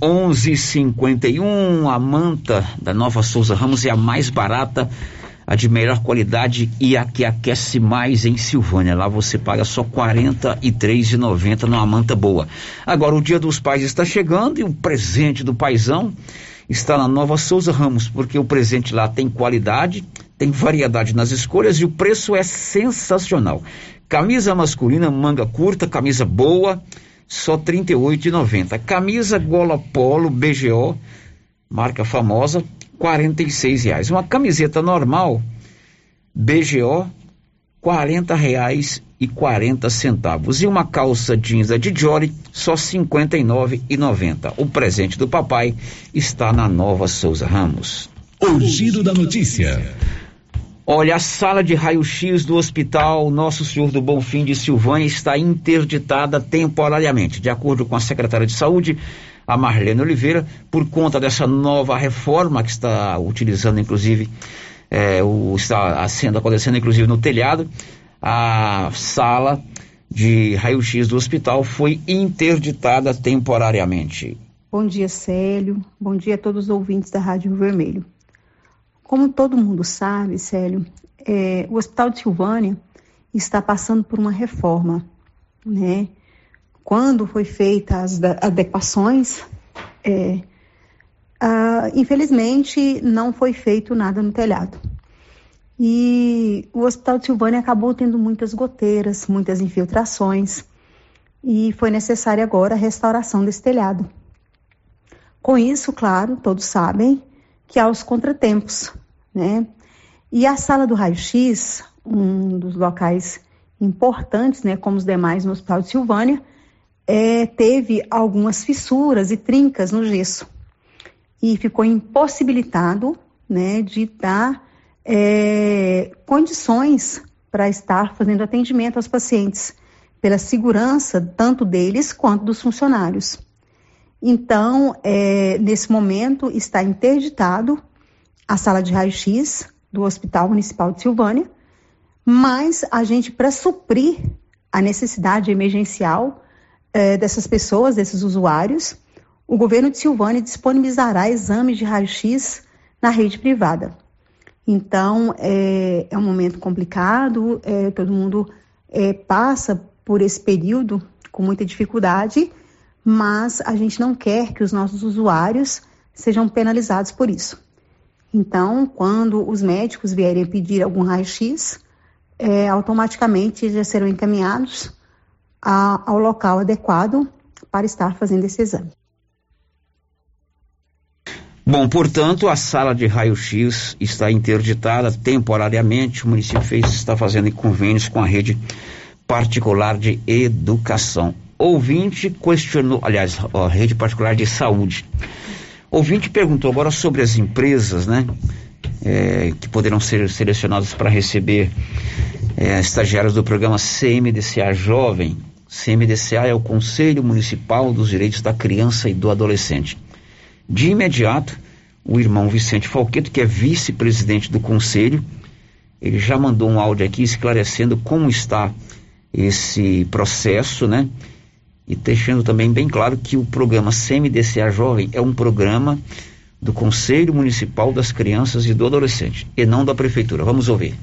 11:51. A manta da Nova Souza Ramos é a mais barata a de melhor qualidade e a que aquece mais em Silvânia. Lá você paga só R$ 43,90 numa manta boa. Agora o Dia dos Pais está chegando e o presente do paizão está na Nova Souza Ramos, porque o presente lá tem qualidade, tem variedade nas escolhas e o preço é sensacional. Camisa masculina, manga curta, camisa boa, só R$ 38,90. Camisa gola polo, BGO, marca famosa, R$ reais. Uma camiseta normal, BGO, R$ reais e 40 centavos. E uma calça jeans da Dijoli, só R$ 59,90. O presente do papai está na Nova Souza Ramos. O giro da notícia. Olha, a sala de raio-x do Hospital Nosso Senhor do Bonfim de Silvânia está interditada temporariamente. De acordo com a secretária de Saúde, a Marlene Oliveira, por conta dessa nova reforma que está utilizando, inclusive, é, o, está sendo acontecendo, inclusive, no telhado, a sala de raio-x do hospital foi interditada temporariamente. Bom dia, Célio. Bom dia a todos os ouvintes da Rádio Vermelho. Como todo mundo sabe, Célio, é, o Hospital de Silvânia está passando por uma reforma, né? Quando foi feita as adequações, é, ah, infelizmente não foi feito nada no telhado. E o Hospital de Silvânia acabou tendo muitas goteiras, muitas infiltrações, e foi necessária agora a restauração desse telhado. Com isso, claro, todos sabem que há os contratempos, né? E a sala do raio-x, um dos locais importantes, né, como os demais no Hospital de Silvânia, é, teve algumas fissuras e trincas no gesso e ficou impossibilitado né, de dar é, condições para estar fazendo atendimento aos pacientes, pela segurança tanto deles quanto dos funcionários. Então, é, nesse momento, está interditado a sala de raio-x do Hospital Municipal de Silvânia, mas a gente, para suprir a necessidade emergencial é, dessas pessoas, desses usuários, o governo de Silvânia disponibilizará exames de raio-x na rede privada. Então, é, é um momento complicado, é, todo mundo é, passa por esse período com muita dificuldade, mas a gente não quer que os nossos usuários sejam penalizados por isso. Então, quando os médicos vierem pedir algum raio-x, é, automaticamente já serão encaminhados a, ao local adequado para estar fazendo esse exame. Bom, portanto, a sala de raio-x está interditada temporariamente. O município fez, está fazendo convênios com a rede particular de educação. Ouvinte questionou, aliás, a rede particular de saúde. Ouvinte perguntou agora sobre as empresas, né? É, que poderão ser selecionadas para receber é, estagiários do programa CMDCA Jovem. CMDCA é o Conselho Municipal dos Direitos da Criança e do Adolescente. De imediato, o irmão Vicente Falqueto, que é vice-presidente do conselho, ele já mandou um áudio aqui esclarecendo como está esse processo, né? E deixando também bem claro que o programa CMDCA Jovem é um programa do Conselho Municipal das Crianças e do Adolescente, e não da Prefeitura. Vamos ouvir.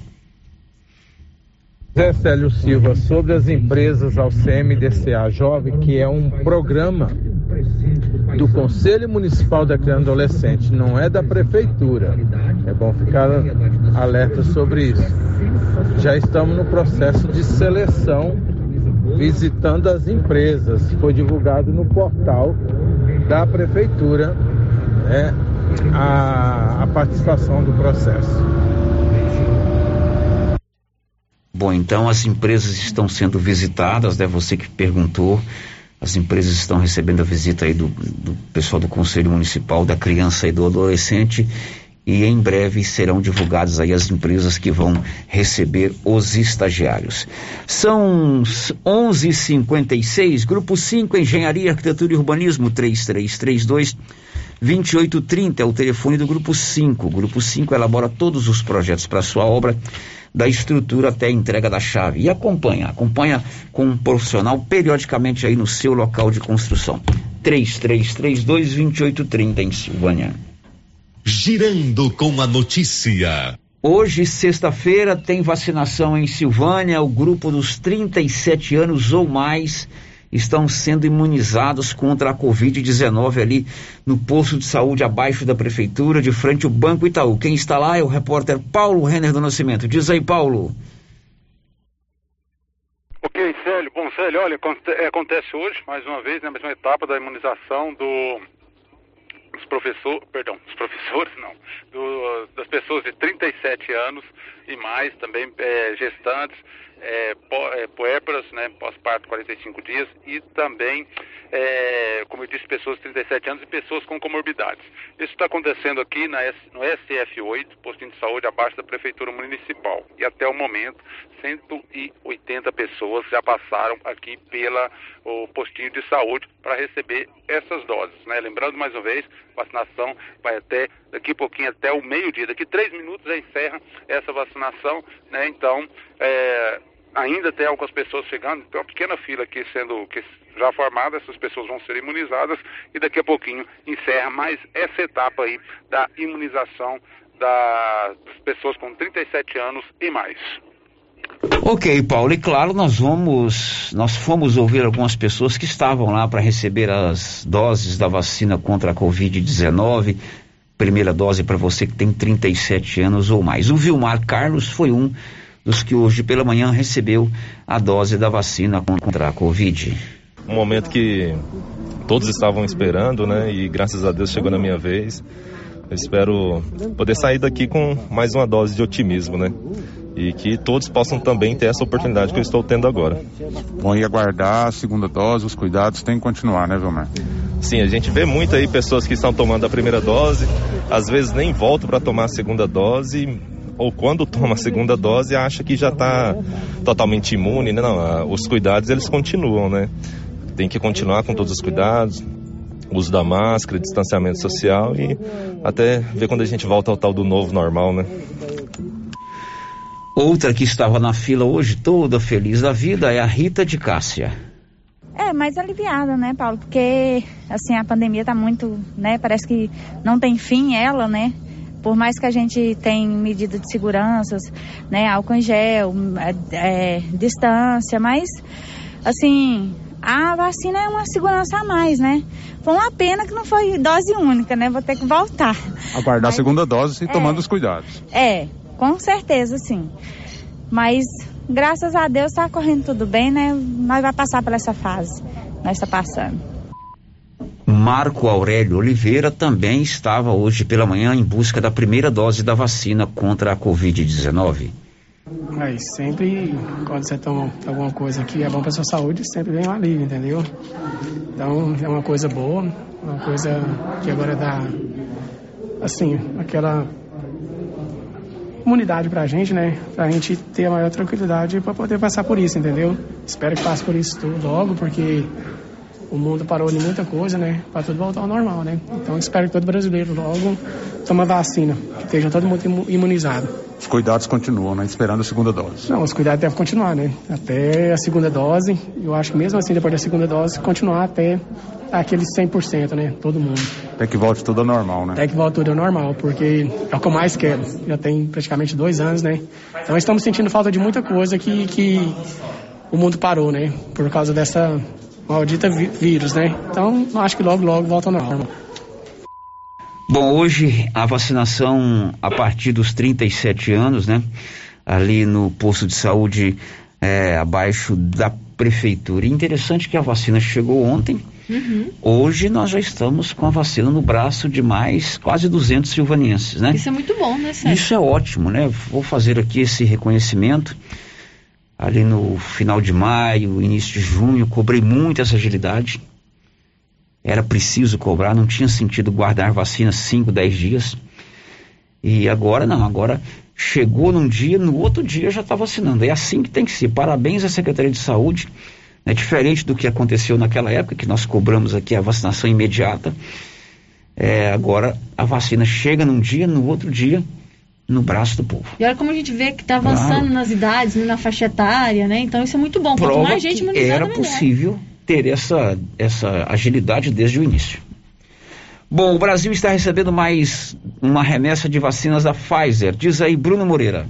Zé Célio Silva, sobre as empresas ao CMDCA Jovem, que é um programa do Conselho Municipal da Criança e Adolescente, não é da Prefeitura. É bom ficar alerta sobre isso. Já estamos no processo de seleção, visitando as empresas. Foi divulgado no portal da Prefeitura né, a, a participação do processo. Bom, então as empresas estão sendo visitadas, né? Você que perguntou, as empresas estão recebendo a visita aí do, do pessoal do Conselho Municipal da Criança e do Adolescente e em breve serão divulgadas aí as empresas que vão receber os estagiários. São 11:56, grupo 5 Engenharia, Arquitetura e Urbanismo 3332 2830 é o telefone do grupo 5. O grupo 5 elabora todos os projetos para sua obra da estrutura até a entrega da chave. E acompanha, acompanha com um profissional periodicamente aí no seu local de construção. 3332-2830 em Silvânia. Girando com a notícia. Hoje, sexta-feira, tem vacinação em Silvânia. O grupo dos 37 anos ou mais estão sendo imunizados contra a Covid-19 ali no posto de saúde abaixo da prefeitura, de frente ao Banco Itaú. Quem está lá é o repórter Paulo Renner do Nascimento. Diz aí, Paulo. Ok, Célio. Bom, Célio, olha, é, acontece hoje, mais uma vez, na né, mesma etapa da imunização do, dos professores, perdão, dos professores não, do, das pessoas de 37 anos e mais, também é, gestantes, é, é, puérperas, né, pós-parto 45 dias e também, é, como eu disse, pessoas de 37 anos e pessoas com comorbidades. Isso está acontecendo aqui na, no SF8, postinho de saúde abaixo da Prefeitura Municipal. E até o momento, 180 pessoas já passaram aqui pela o postinho de saúde para receber essas doses. Né? Lembrando mais uma vez, vacinação vai até daqui a pouquinho até o meio-dia, daqui três minutos já encerra essa vacinação, né? Então, é, ainda tem algumas pessoas chegando, tem uma pequena fila aqui sendo que já formada, essas pessoas vão ser imunizadas e daqui a pouquinho encerra mais essa etapa aí da imunização das pessoas com 37 anos e mais. Ok, Paulo, e claro, nós vamos, nós fomos ouvir algumas pessoas que estavam lá para receber as doses da vacina contra a Covid-19, primeira dose para você que tem 37 anos ou mais. O Vilmar Carlos foi um dos que hoje pela manhã recebeu a dose da vacina contra a Covid. Um momento que todos estavam esperando, né? E graças a Deus chegou na minha vez. Eu espero poder sair daqui com mais uma dose de otimismo, né? E que todos possam também ter essa oportunidade que eu estou tendo agora. Bom, e aguardar a segunda dose, os cuidados têm que continuar, né, Vilmar? Sim, a gente vê muito aí pessoas que estão tomando a primeira dose, às vezes nem voltam para tomar a segunda dose, ou quando toma a segunda dose acha que já está totalmente imune, né? Não, os cuidados eles continuam, né? Tem que continuar com todos os cuidados, uso da máscara, distanciamento social e até ver quando a gente volta ao tal do novo normal, né? Outra que estava na fila hoje, toda feliz da vida, é a Rita de Cássia. É, mais aliviada, né, Paulo? Porque, assim, a pandemia tá muito, né, parece que não tem fim ela, né? Por mais que a gente tenha medida de seguranças, né, álcool em gel, é, é, distância, mas assim, a vacina é uma segurança a mais, né? Foi uma pena que não foi dose única, né? Vou ter que voltar. Aguardar mas, a segunda dose e é, tomando os cuidados. É, com certeza, sim. Mas graças a Deus está correndo tudo bem, né? Nós vai passar por essa fase. Nós está passando. Marco Aurélio Oliveira também estava hoje pela manhã em busca da primeira dose da vacina contra a Covid-19. Mas sempre, quando você toma alguma coisa que é bom para sua saúde, sempre vem um alívio, entendeu? Então é uma coisa boa, uma coisa que agora dá, assim, aquela imunidade pra gente, né? Pra gente ter a maior tranquilidade para poder passar por isso, entendeu? Espero que passe por isso tudo logo, porque o mundo parou de muita coisa, né? Para tudo voltar ao normal, né? Então espero que todo brasileiro logo tome vacina, que esteja todo mundo imunizado. Os cuidados continuam, né? Esperando a segunda dose. Não, os cuidados devem continuar, né? Até a segunda dose. Eu acho que mesmo assim, depois da segunda dose, continuar até aquele 100%, né? Todo mundo. Até que volte tudo ao normal, né? Até que volte tudo ao normal, porque é o que eu mais quero. Já tem praticamente dois anos, né? Então estamos sentindo falta de muita coisa que, que o mundo parou, né? Por causa dessa maldita vírus, né? Então, acho que logo, logo volta ao normal. Bom, hoje a vacinação a partir dos 37 anos, né? Ali no posto de saúde é, abaixo da prefeitura. interessante que a vacina chegou ontem. Uhum. Hoje nós já estamos com a vacina no braço de mais quase 200 silvanenses, né? Isso é muito bom, né, Sérgio? Isso é ótimo, né? Vou fazer aqui esse reconhecimento ali no final de maio, início de junho, cobrei muito essa agilidade. Era preciso cobrar, não tinha sentido guardar vacina 5, 10 dias. E agora não, agora chegou num dia, no outro dia já está vacinando. É assim que tem que ser. Parabéns à Secretaria de Saúde. É diferente do que aconteceu naquela época, que nós cobramos aqui a vacinação imediata. É, agora a vacina chega num dia, no outro dia no braço do povo. E olha como a gente vê que está avançando claro. nas idades, né, na faixa etária, né? Então isso é muito bom. Quanto mais gente imunizada, era melhor. possível ter essa, essa agilidade desde o início. Bom, o Brasil está recebendo mais uma remessa de vacinas da Pfizer. Diz aí, Bruno Moreira.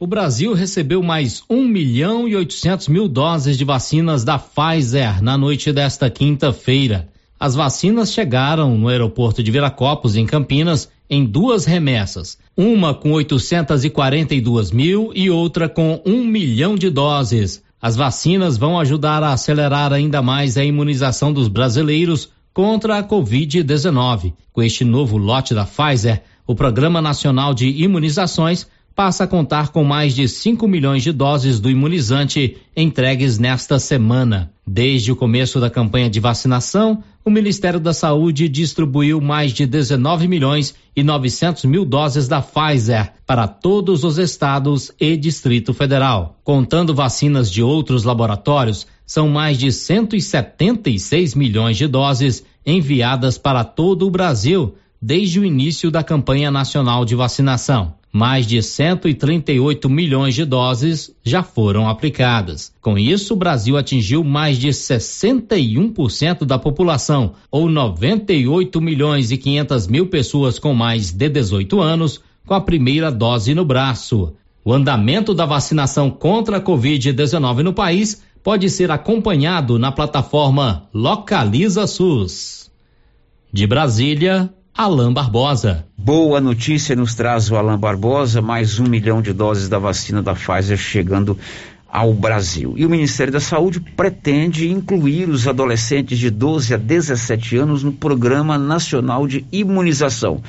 O Brasil recebeu mais 1 milhão e 800 mil doses de vacinas da Pfizer na noite desta quinta-feira. As vacinas chegaram no aeroporto de Viracopos, em Campinas, em duas remessas, uma com 842 mil e outra com um milhão de doses. As vacinas vão ajudar a acelerar ainda mais a imunização dos brasileiros contra a Covid-19. Com este novo lote da Pfizer, o Programa Nacional de Imunizações passa a contar com mais de 5 milhões de doses do imunizante entregues nesta semana. Desde o começo da campanha de vacinação, o Ministério da Saúde distribuiu mais de 19 milhões e 900 mil doses da Pfizer para todos os estados e Distrito Federal. Contando vacinas de outros laboratórios, são mais de 176 milhões de doses enviadas para todo o Brasil desde o início da campanha nacional de vacinação. Mais de 138 milhões de doses já foram aplicadas. Com isso, o Brasil atingiu mais de 61% da população, ou 98 milhões e 500 mil pessoas com mais de 18 anos, com a primeira dose no braço. O andamento da vacinação contra a Covid-19 no país pode ser acompanhado na plataforma Localiza SUS. De Brasília, Alain Barbosa. Boa notícia nos traz o Alain Barbosa, mais um milhão de doses da vacina da Pfizer chegando ao Brasil. E o Ministério da Saúde pretende incluir os adolescentes de 12 a 17 anos no Programa Nacional de Imunização.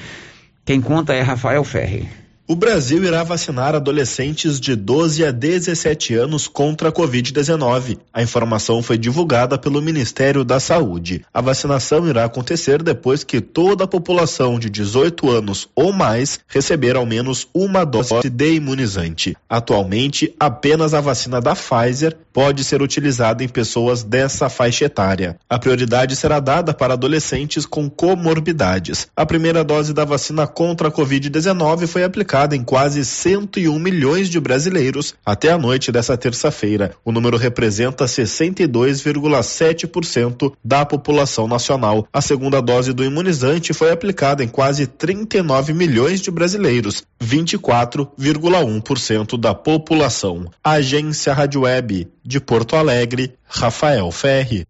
Quem conta é Rafael Ferri. O Brasil irá vacinar adolescentes de 12 a 17 anos contra a Covid-19. A informação foi divulgada pelo Ministério da Saúde. A vacinação irá acontecer depois que toda a população de 18 anos ou mais receber ao menos uma dose de imunizante. Atualmente, apenas a vacina da Pfizer pode ser utilizada em pessoas dessa faixa etária. A prioridade será dada para adolescentes com comorbidades. A primeira dose da vacina contra a Covid-19 foi aplicada aplicada em quase 101 milhões de brasileiros até a noite dessa terça-feira. O número representa 62,7% da população nacional. A segunda dose do imunizante foi aplicada em quase 39 milhões de brasileiros, 24,1% da população. Agência Rádio Web de Porto Alegre, Rafael Ferri.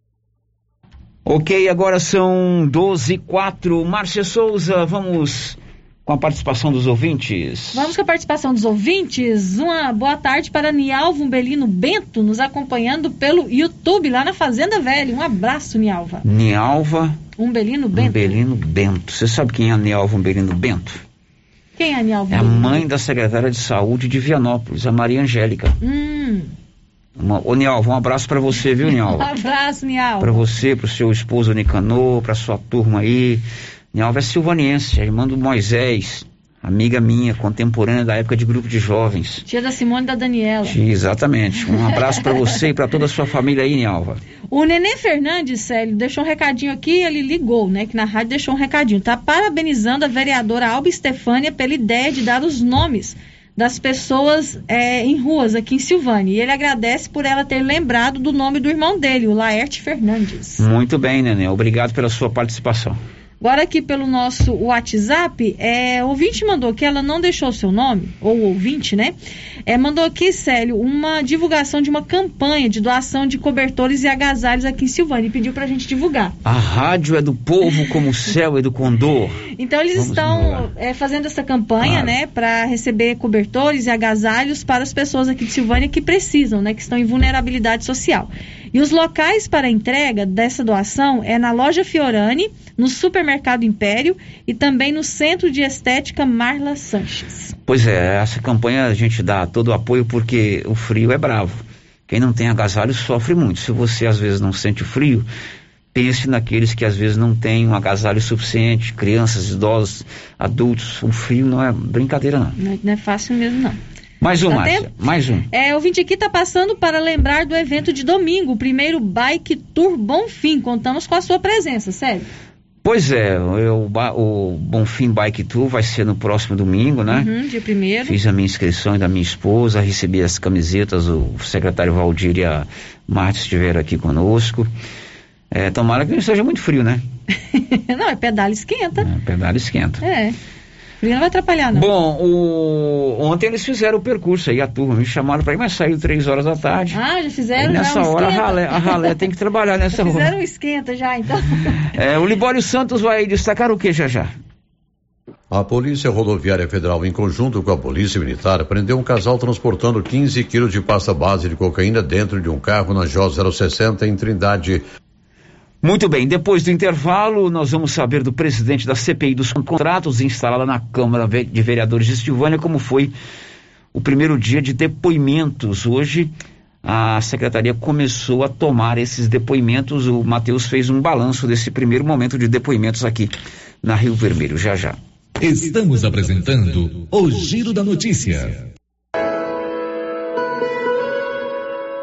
Ok, agora são 12 e 4. Márcia Souza, vamos com a participação dos ouvintes. Vamos com a participação dos ouvintes. Uma boa tarde para Nialva Umbelino Bento, nos acompanhando pelo YouTube lá na Fazenda Velha. Um abraço, Nialva. Nialva Umbelino Bento. Umbelino Bento. Você sabe quem é a Nialva Umbelino Bento? Quem é a Nialva? É a mãe da secretária de saúde de Vianópolis, a Maria Angélica. Hum, Uma, ô, Nialva, um abraço para você, viu, um Nialva? abraço, Nialva. Para você, para o seu esposo Nicanor, para sua turma aí. Nialva é silvaniense, é irmã do Moisés, amiga minha, contemporânea da época de grupo de jovens. Tia da Simone e da Daniela. Exatamente. Um abraço para você e para toda a sua família aí, Nialva. O Nenê Fernandes, Célio, deixou um recadinho aqui, ele ligou, né? Que na rádio deixou um recadinho. Tá parabenizando a vereadora Alba Estefânia pela ideia de dar os nomes das pessoas é, em ruas aqui em Silvânia. E ele agradece por ela ter lembrado do nome do irmão dele, o Laerte Fernandes. Muito bem, Nenê. Obrigado pela sua participação. Agora aqui pelo nosso WhatsApp, é, o ouvinte mandou que ela não deixou seu nome, ou o ouvinte, né? É, mandou aqui, Célio, uma divulgação de uma campanha de doação de cobertores e agasalhos aqui em Silvânia e pediu pra gente divulgar. A rádio é do povo como o céu é do condor. Então eles Vamos estão é, fazendo essa campanha, Claro. né, para receber cobertores e agasalhos para as pessoas aqui de Silvânia que precisam, né, que estão em vulnerabilidade social. E os locais para entrega dessa doação é na loja Fiorani, no supermercado Império e também no Centro de Estética Marla Sanches. Pois é, essa campanha a gente dá todo o apoio porque o frio é bravo. Quem não tem agasalho sofre muito. Se você às vezes não sente frio, pense naqueles que às vezes não têm um agasalho suficiente, crianças, idosos, adultos. O frio não é brincadeira não. Não é- não é fácil mesmo, não. Mais um, Dá Márcia. Mais um. É, o Vinte aqui está passando para lembrar do evento de domingo, o primeiro Bike Tour Bonfim. Contamos com a sua presença, sério. Pois é, eu, o Bonfim Bike Tour vai ser no próximo domingo, né? Uhum, dia primeiro. Fiz a minha inscrição da minha esposa, recebi as camisetas, o secretário Valdir e a Marta estiveram aqui conosco. É, tomara que não seja muito frio, né? não, é pedala esquenta. O pedal esquenta. É. Frio não vai atrapalhar, não. Bom, o- ontem eles fizeram o percurso aí, a turma me chamaram para ir, mas saiu três horas da tarde. Ah, já Aí fizeram nessa já um hora a ralé, a ralé tem que trabalhar nessa Já hora. fizeram um esquenta já, então. É, o Libório Santos vai destacar o que já já? A Polícia Rodoviária Federal, em conjunto com a Polícia Militar, prendeu um casal transportando 15 quilos de pasta base de cocaína dentro de um carro na J060 em Trindade. Muito bem, depois do intervalo, nós vamos saber do presidente da CPI dos contratos instalada na Câmara de Vereadores de Silvânia como foi o primeiro dia de depoimentos. Hoje a secretaria começou a tomar esses depoimentos. O Matheus fez um balanço desse primeiro momento de depoimentos aqui na Rio Vermelho. Já já. Estamos apresentando o Giro da Notícia.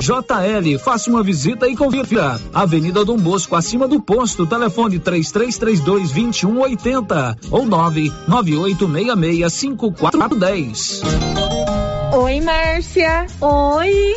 JL, faça uma visita e confira. Avenida Dom Bosco, acima do posto, telefone 3332 2180 ou 99866 5410. Oi, Márcia. Oi.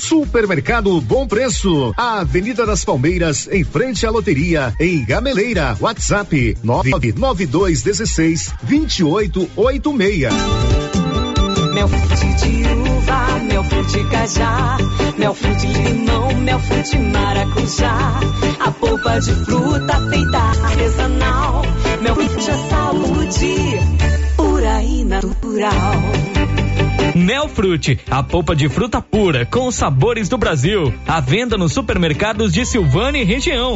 Supermercado Bom Preço, Avenida das Palmeiras, em frente à loteria, em Gameleira. WhatsApp 99216 2886. Mel frutti de uva, mel frutti cajá, mel frutti limão, mel frutti maracujá. A polpa de fruta feita artesanal, mel frutti é saúde, pura e natural. Melfrute, a polpa de fruta pura com os sabores do Brasil. À venda nos supermercados de Silvânia e região.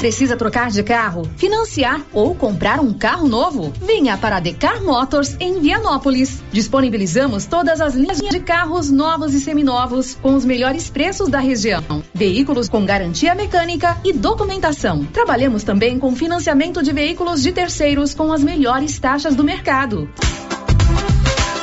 Precisa trocar de carro, financiar ou comprar um carro novo? Venha para a Decar Motors em Vianópolis. Disponibilizamos todas as linhas de carros novos e seminovos com os melhores preços da região. Veículos com garantia mecânica e documentação. Trabalhamos também com financiamento de veículos de terceiros com as melhores taxas do mercado.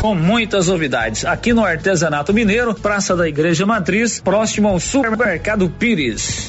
com muitas novidades aqui no Artesanato Mineiro, Praça da Igreja Matriz, próximo ao Supermercado Pires.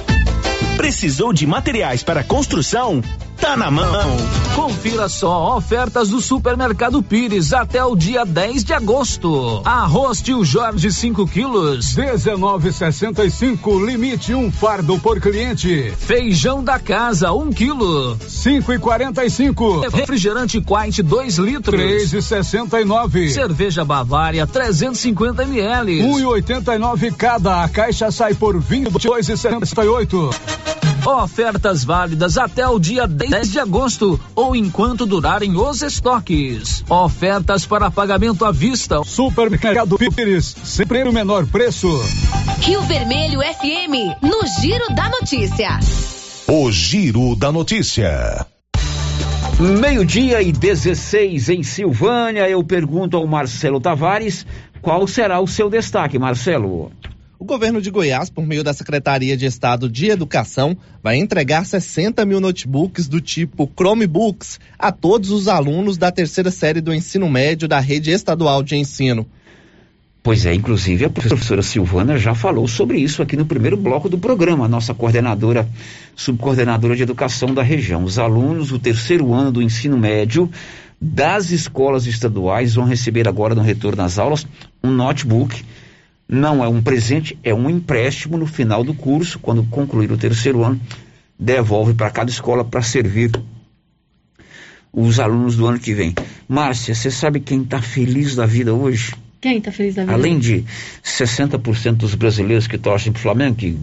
Precisou de materiais para construção? Tá na mão. Confira só ofertas do Supermercado Pires até o dia 10 de agosto. Arroz Tio Jorge 5 quilos, 19,65 limite um fardo por cliente. Feijão da casa 1 um quilo, 5,45. Refrigerante Quite 2 litros, 3,69. Cerveja Bavária 350 ml, 1,89 cada. A caixa sai por 22,78. Ofertas válidas até o dia 10 de agosto ou enquanto durarem os estoques. Ofertas para pagamento à vista. Supermercado Pires, sempre o menor preço. Rio Vermelho FM, no Giro da Notícia. O Giro da Notícia. Meio-dia e 16 em Silvânia. Eu pergunto ao Marcelo Tavares qual será o seu destaque, Marcelo. O governo de Goiás, por meio da Secretaria de Estado de Educação, vai entregar 60 mil notebooks do tipo Chromebooks a todos os alunos da terceira série do ensino médio da rede estadual de ensino. Pois é, inclusive a professora Silvana já falou sobre isso aqui no primeiro bloco do programa, a nossa coordenadora, subcoordenadora de educação da região. Os alunos do terceiro ano do ensino médio das escolas estaduais vão receber agora no retorno às aulas um notebook não é um presente, é um empréstimo no final do curso, quando concluir o terceiro ano, devolve para cada escola para servir os alunos do ano que vem. Márcia, você sabe quem está feliz da vida hoje? Quem está feliz da vida? Além de 60% dos brasileiros que torcem para o Flamengo, que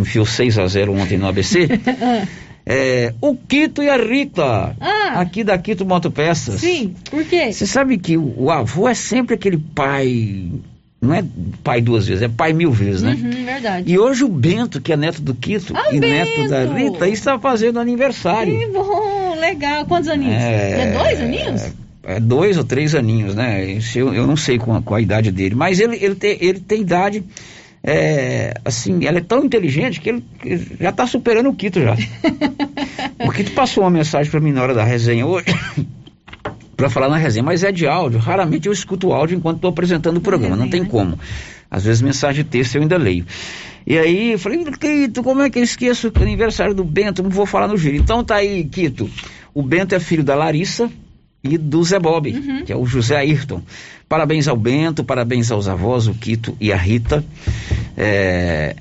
enfiou 6 a 0 ontem no ABC, é, o Quito e a Rita, Ah. aqui da Quito Motopeças. Sim, por quê? Você sabe que o, o avô é sempre aquele pai, não é pai duas vezes, é pai mil vezes, né? Uhum, verdade. E hoje o Bento, que é neto do Quito Ah, e neto da Bento! Rita, está fazendo aniversário. Que bom, legal. Quantos aninhos? É, dois aninhos? É dois ou três aninhos, né? Eu, eu não sei com a, idade dele, mas ele, ele, tem, ele tem idade, é, assim, ela é tão inteligente que ele já está superando o Quito já. o Quito passou uma mensagem para mim na hora da resenha hoje, para falar na resenha, mas é de áudio. Raramente eu escuto áudio enquanto estou apresentando o programa, não tem como. Às vezes mensagem de texto eu ainda leio. E aí eu falei, Quito, como é que eu esqueço o aniversário do Bento? Não vou falar no giro. Então tá aí, Quito. O Bento é filho da Larissa e do Zé Bob, que é o José Ayrton. Parabéns ao Bento, parabéns aos avós, o Quito e a Rita. É,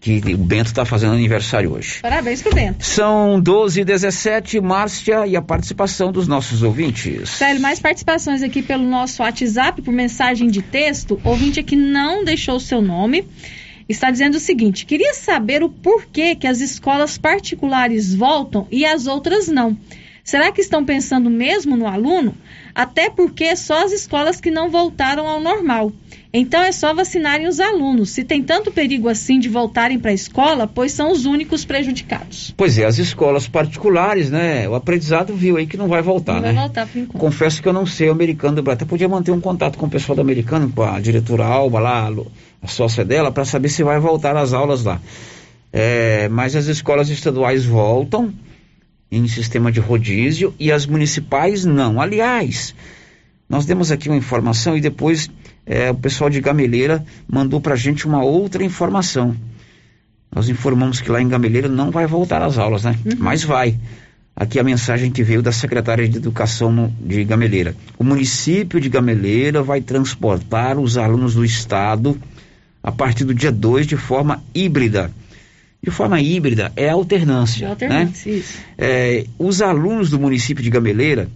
que o Bento está fazendo aniversário hoje. Parabéns pro Bento. São 12 e 17, Márcia, e a participação dos nossos ouvintes. Célio, mais participações aqui pelo nosso WhatsApp, por mensagem de texto. Ouvinte aqui não deixou o seu nome. Está dizendo o seguinte: queria saber o porquê que as escolas particulares voltam e as outras não. Será que estão pensando mesmo no aluno? Até porque só as escolas que não voltaram ao normal. Então é só vacinarem os alunos. Se tem tanto perigo assim de voltarem para a escola, pois são os únicos prejudicados. Pois é, as escolas particulares, né? O aprendizado viu aí que não vai voltar, não né? vai voltar por enquanto. Confesso que eu não sei o americano do Brasil. Até podia manter um contato com o pessoal do americano, com a diretora Alba lá, a sócia dela, para saber se vai voltar às aulas lá. É, mas as escolas estaduais voltam em sistema de rodízio e as municipais não. Aliás, nós demos aqui uma informação e depois é, o pessoal de Gameleira mandou para a gente uma outra informação. Nós informamos que lá em Gameleira não vai voltar às aulas, né? Mas vai. Aqui a mensagem que veio da secretária de Educação de Gameleira. O município de Gameleira vai transportar os alunos do estado a partir do dia 2 de forma híbrida. De forma híbrida é alternância. Né? alternância, isso. É, os alunos do município de Gameleira,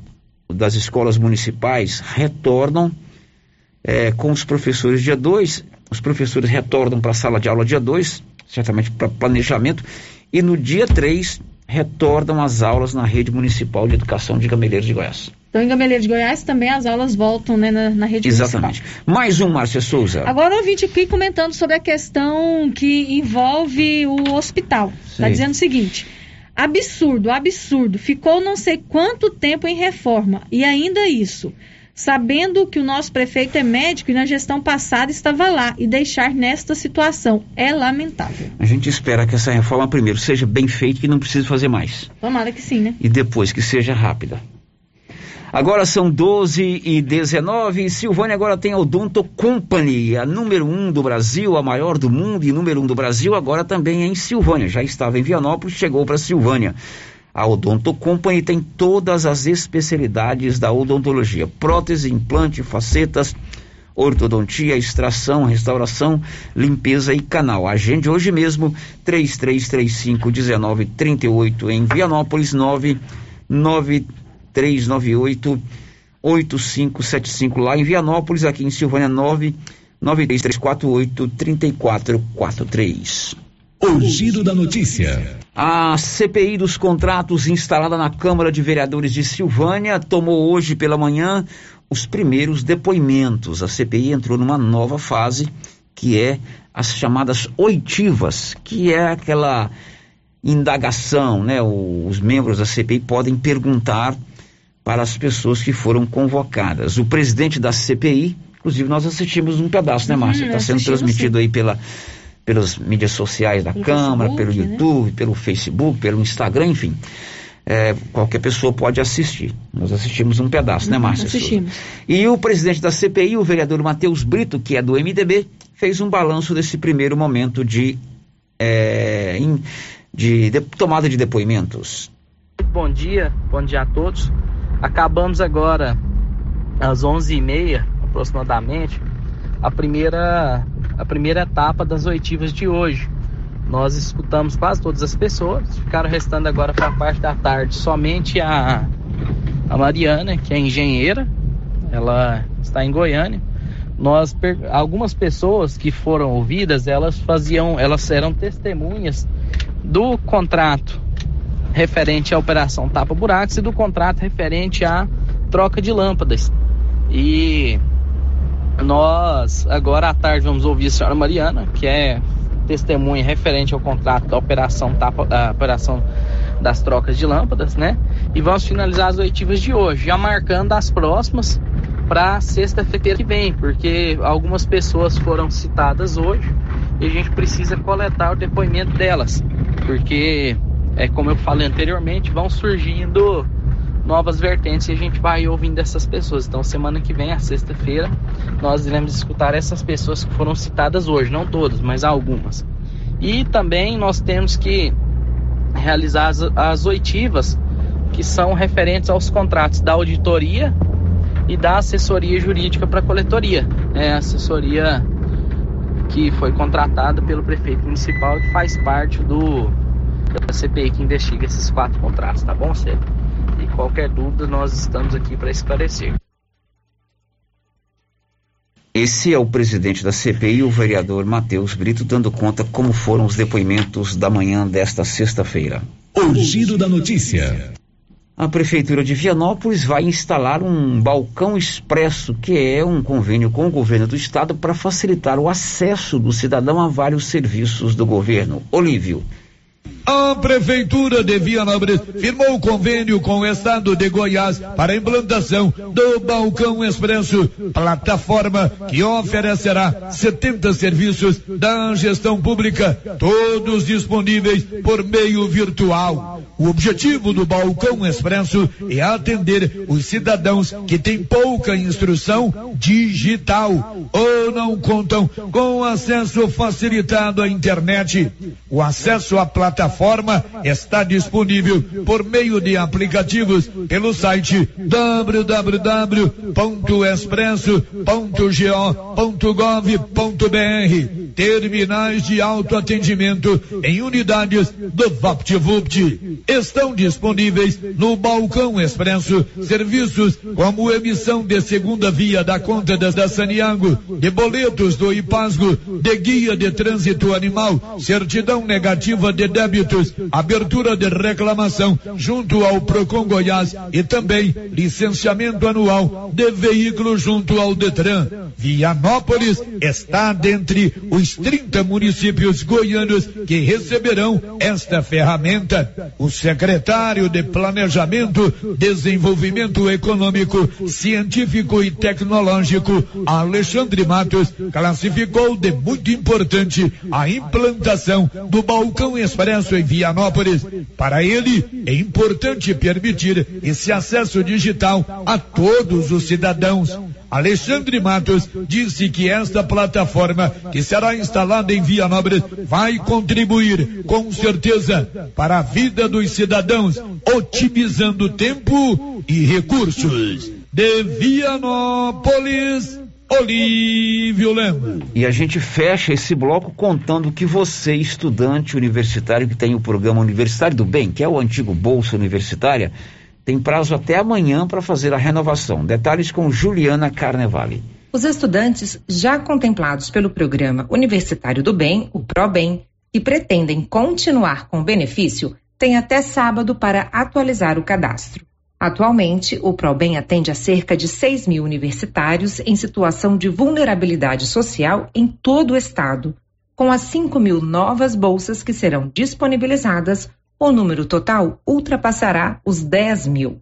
das escolas municipais, retornam é, com os professores dia 2. Os professores retornam para a sala de aula dia 2, certamente para planejamento, e no dia 3 retornam às aulas na rede municipal de educação de Gameleira de Goiás. Então, em Gameleira de Goiás também as aulas voltam né, na, na rede Exatamente. Mais um, Márcia Souza. Agora, ouvinte aqui comentando sobre a questão que envolve o hospital. Está dizendo o seguinte: Absurdo, absurdo. Ficou não sei quanto tempo em reforma. E ainda isso. Sabendo que o nosso prefeito é médico e na gestão passada estava lá e deixar nesta situação é lamentável. A gente espera que essa reforma primeiro seja bem feita e que não precise fazer mais. Tomara que sim, né? E depois que seja rápida. Agora são 12 e 19 Silvânia agora tem a Odonto Company, a número um do Brasil, a maior do mundo e número um do Brasil, agora também é em Silvânia. Já estava em Vianópolis, chegou para Silvânia. A Odonto Company tem todas as especialidades da odontologia: prótese, implante, facetas, ortodontia, extração, restauração, limpeza e canal. Agende hoje mesmo 3335 1938 em Vianópolis 999 398 8575 lá em Vianópolis, aqui em Silvânia 99348 3443. O giro da notícia. A CPI dos contratos instalada na Câmara de Vereadores de Silvânia tomou hoje pela manhã os primeiros depoimentos. A CPI entrou numa nova fase, que é as chamadas oitivas, que é aquela indagação, né? Os membros da CPI podem perguntar para as pessoas que foram convocadas. O presidente da CPI, inclusive nós assistimos um pedaço, né, Márcia? Está uhum, sendo transmitido sim. aí pela, pelas mídias sociais da pelo Câmara, Facebook, pelo né? YouTube, né? pelo Facebook, pelo Instagram, enfim. É, qualquer pessoa pode assistir. Nós assistimos um pedaço, né, uhum, né, Márcia? Assistimos. E o presidente da CPI, o vereador Matheus Brito, que é do MDB, fez um balanço desse primeiro momento de, é, de, de tomada de depoimentos. Bom dia, bom dia a todos. Acabamos agora às 11h30 aproximadamente a primeira, a primeira etapa das oitivas de hoje. Nós escutamos quase todas as pessoas, ficaram restando agora para a parte da tarde somente a, a Mariana, que é engenheira, ela está em Goiânia. Nós algumas pessoas que foram ouvidas, elas faziam, elas eram testemunhas do contrato referente à operação Tapa Buracos e do contrato referente à troca de lâmpadas. E nós, agora à tarde, vamos ouvir a senhora Mariana, que é testemunha referente ao contrato da operação Tapa, da operação das trocas de lâmpadas, né? E vamos finalizar as oitivas de hoje, já marcando as próximas para sexta-feira que vem, porque algumas pessoas foram citadas hoje e a gente precisa coletar o depoimento delas, porque é como eu falei anteriormente, vão surgindo novas vertentes e a gente vai ouvindo essas pessoas. Então, semana que vem, a sexta-feira, nós iremos escutar essas pessoas que foram citadas hoje, não todas, mas algumas. E também nós temos que realizar as, as oitivas que são referentes aos contratos da auditoria e da assessoria jurídica para coletoria. É a assessoria que foi contratada pelo prefeito municipal que faz parte do da CPI que investiga esses quatro contratos, tá bom, Cê? E qualquer dúvida, nós estamos aqui para esclarecer. Esse é o presidente da CPI, o vereador Matheus Brito, dando conta como foram os depoimentos da manhã desta sexta-feira. O giro da notícia. A Prefeitura de Vianópolis vai instalar um balcão expresso, que é um convênio com o governo do estado para facilitar o acesso do cidadão a vários serviços do governo. Olívio. A Prefeitura de Vianópolis firmou convênio com o Estado de Goiás para a implantação do Balcão Expresso, plataforma que oferecerá 70 serviços da gestão pública, todos disponíveis por meio virtual. O objetivo do Balcão Expresso é atender os cidadãos que têm pouca instrução digital ou não contam com acesso facilitado à internet. O acesso à plataforma plataforma está disponível por meio de aplicativos pelo site www.expresso.go.gov.br. Terminais de autoatendimento em unidades do VaptVupt estão disponíveis no Balcão Expresso serviços como emissão de segunda via da conta da Saniago, de boletos do IPASGO, de guia de trânsito animal, certidão negativa de débito abertura de reclamação junto ao Procon Goiás e também licenciamento anual de veículo junto ao Detran. Vianópolis está dentre os os 30 municípios goianos que receberão esta ferramenta. O secretário de Planejamento, Desenvolvimento Econômico, Científico e Tecnológico, Alexandre Matos, classificou de muito importante a implantação do balcão expresso em Vianópolis. Para ele, é importante permitir esse acesso digital a todos os cidadãos. Alexandre Matos disse que esta plataforma, que será instalada em Vianópolis, vai contribuir, com certeza, para a vida dos cidadãos, otimizando tempo e recursos. De Vianópolis, Olívio Lema. E a gente fecha esse bloco contando que você, estudante universitário que tem o programa Universitário do Bem, que é o antigo Bolsa Universitária, tem prazo até amanhã para fazer a renovação. Detalhes com Juliana Carnevale. Os estudantes já contemplados pelo programa Universitário do Bem, o ProBem, e pretendem continuar com o benefício, têm até sábado para atualizar o cadastro. Atualmente, o ProBem atende a cerca de 6 mil universitários em situação de vulnerabilidade social em todo o estado. Com as 5 mil novas bolsas que serão disponibilizadas, o número total ultrapassará os 10 mil.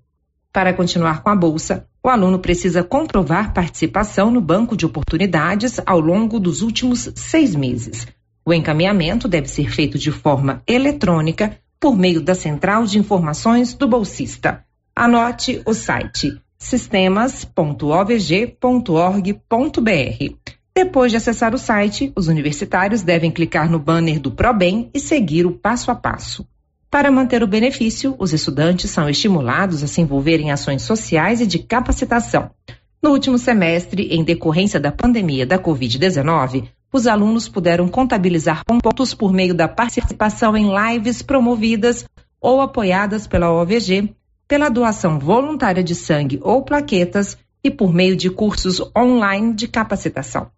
Para continuar com a bolsa, o aluno precisa comprovar participação no banco de oportunidades ao longo dos últimos seis meses. O encaminhamento deve ser feito de forma eletrônica por meio da Central de Informações do Bolsista. Anote o site sistemas.ovg.org.br. Depois de acessar o site, os universitários devem clicar no banner do ProBem e seguir o passo a passo. Para manter o benefício, os estudantes são estimulados a se envolver em ações sociais e de capacitação. No último semestre, em decorrência da pandemia da Covid-19, os alunos puderam contabilizar pontos por meio da participação em lives promovidas ou apoiadas pela OVG, pela doação voluntária de sangue ou plaquetas e por meio de cursos online de capacitação.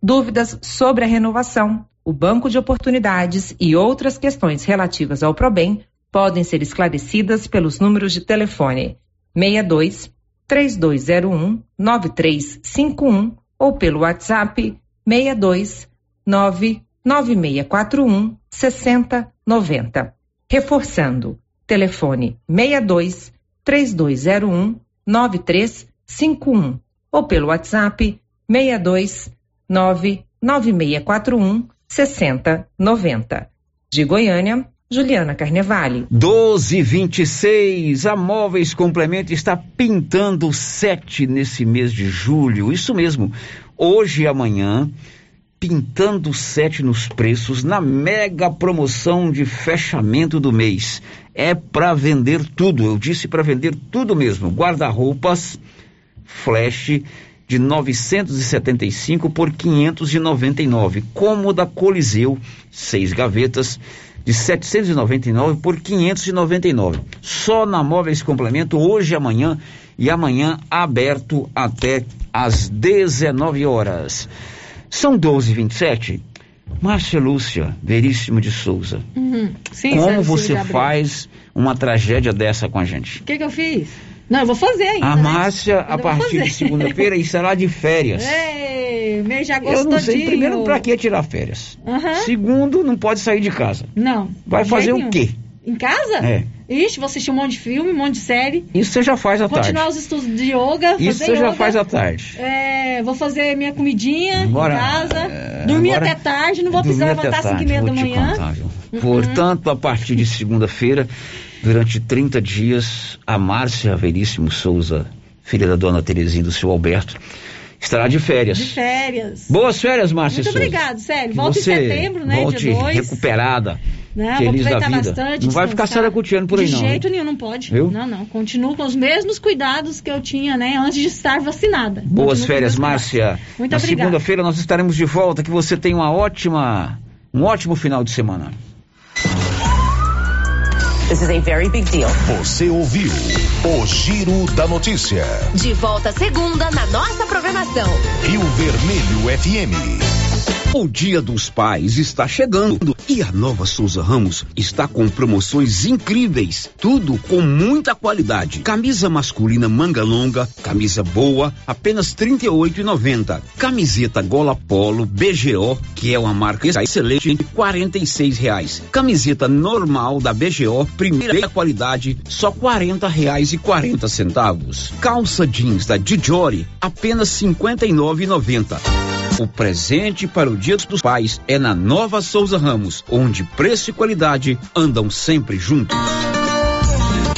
Dúvidas sobre a renovação, o banco de oportunidades e outras questões relativas ao ProBem podem ser esclarecidas pelos números de telefone 62 3201 9351 ou pelo WhatsApp 62 99641 6090. Reforçando, telefone 62 3201 9351 ou pelo WhatsApp 62 99641 6090. De Goiânia, Juliana Carnevale. 1226, a Móveis Complemento está pintando sete nesse mês de julho. Isso mesmo. Hoje e amanhã, pintando sete nos preços na mega promoção de fechamento do mês. É para vender tudo. Eu disse para vender tudo mesmo. Guarda-roupas, flash de 975 por 599. Cômoda Coliseu, seis gavetas de 799 por 599. Só na Móveis Complemento hoje e amanhã e amanhã aberto até às 19 horas. São 12h27. Márcia Lúcia Veríssimo de Souza. Uhum. Sim, como Cícero você Gabriel. faz uma tragédia dessa com a gente? O que, que eu fiz? Não, eu vou fazer ainda. A né? Márcia, a Eu vou partir de segunda-feira, estará de férias. Ei, mês de agosto Eu não sei, primeiro, pra que tirar férias? Aham. Segundo, não pode sair de casa. Não. Vai fazer jeito o nenhum. quê? Em casa? É. Ixi, vou assistir um monte de filme, um monte de série. Isso você já faz à Continuar tarde. os estudos de yoga. Isso você já yoga. faz à tarde. É, vou fazer minha comidinha Agora, em casa. é, dormir agora- até tarde, não vou precisar levantar às 5 e meia da manhã. contar? Uhum. Portanto, a partir de segunda-feira, durante 30 dias, a Márcia Veríssimo Souza, filha da dona Terezinha e do seu Alberto, estará de férias. De férias. Boas férias, Márcia Muito Souza. obrigado. Que Volta em setembro, né? Volte dia 2. recuperada. Né? Vou feliz da aproveitar vida. bastante. não vai ficar descansar. saracuteando por aí, de não. jeito hein? nenhum, não pode. Viu? Não, não. Continuo com os mesmos cuidados que eu tinha, né? Antes de estar vacinada. Boas Continuo férias, Márcia. Muito Na obrigada. segunda-feira nós estaremos de volta. Que você tenha uma ótima, um ótimo final de semana. This is a very big deal. Você ouviu o Giro da Notícia. De volta segunda na nossa programação. Rio Vermelho FM. O Dia dos Pais está chegando e a Nova Souza Ramos está com promoções incríveis, tudo com muita qualidade. Camisa masculina manga longa, camisa boa, apenas R$ 38,90. Camiseta gola polo BGO, que é uma marca excelente, 46 reais. Camiseta normal da BGO, primeira qualidade, só 40 reais e 40 centavos. Calça jeans da Dijori, apenas R$ 59,90. O presente para o Dia dos Pais é na Nova Souza Ramos, onde preço e qualidade andam sempre juntos.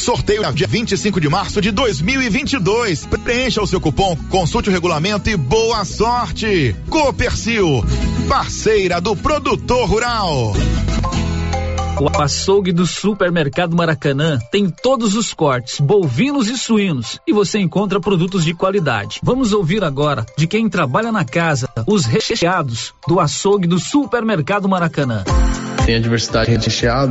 Sorteio dia 25 de março de 2022. Preencha o seu cupom, consulte o regulamento e boa sorte. Copercil, parceira do produtor rural. O açougue do Supermercado Maracanã tem todos os cortes, bovinos e suínos, e você encontra produtos de qualidade. Vamos ouvir agora de quem trabalha na casa, os recheados do açougue do Supermercado Maracanã. Tem a diversidade recheada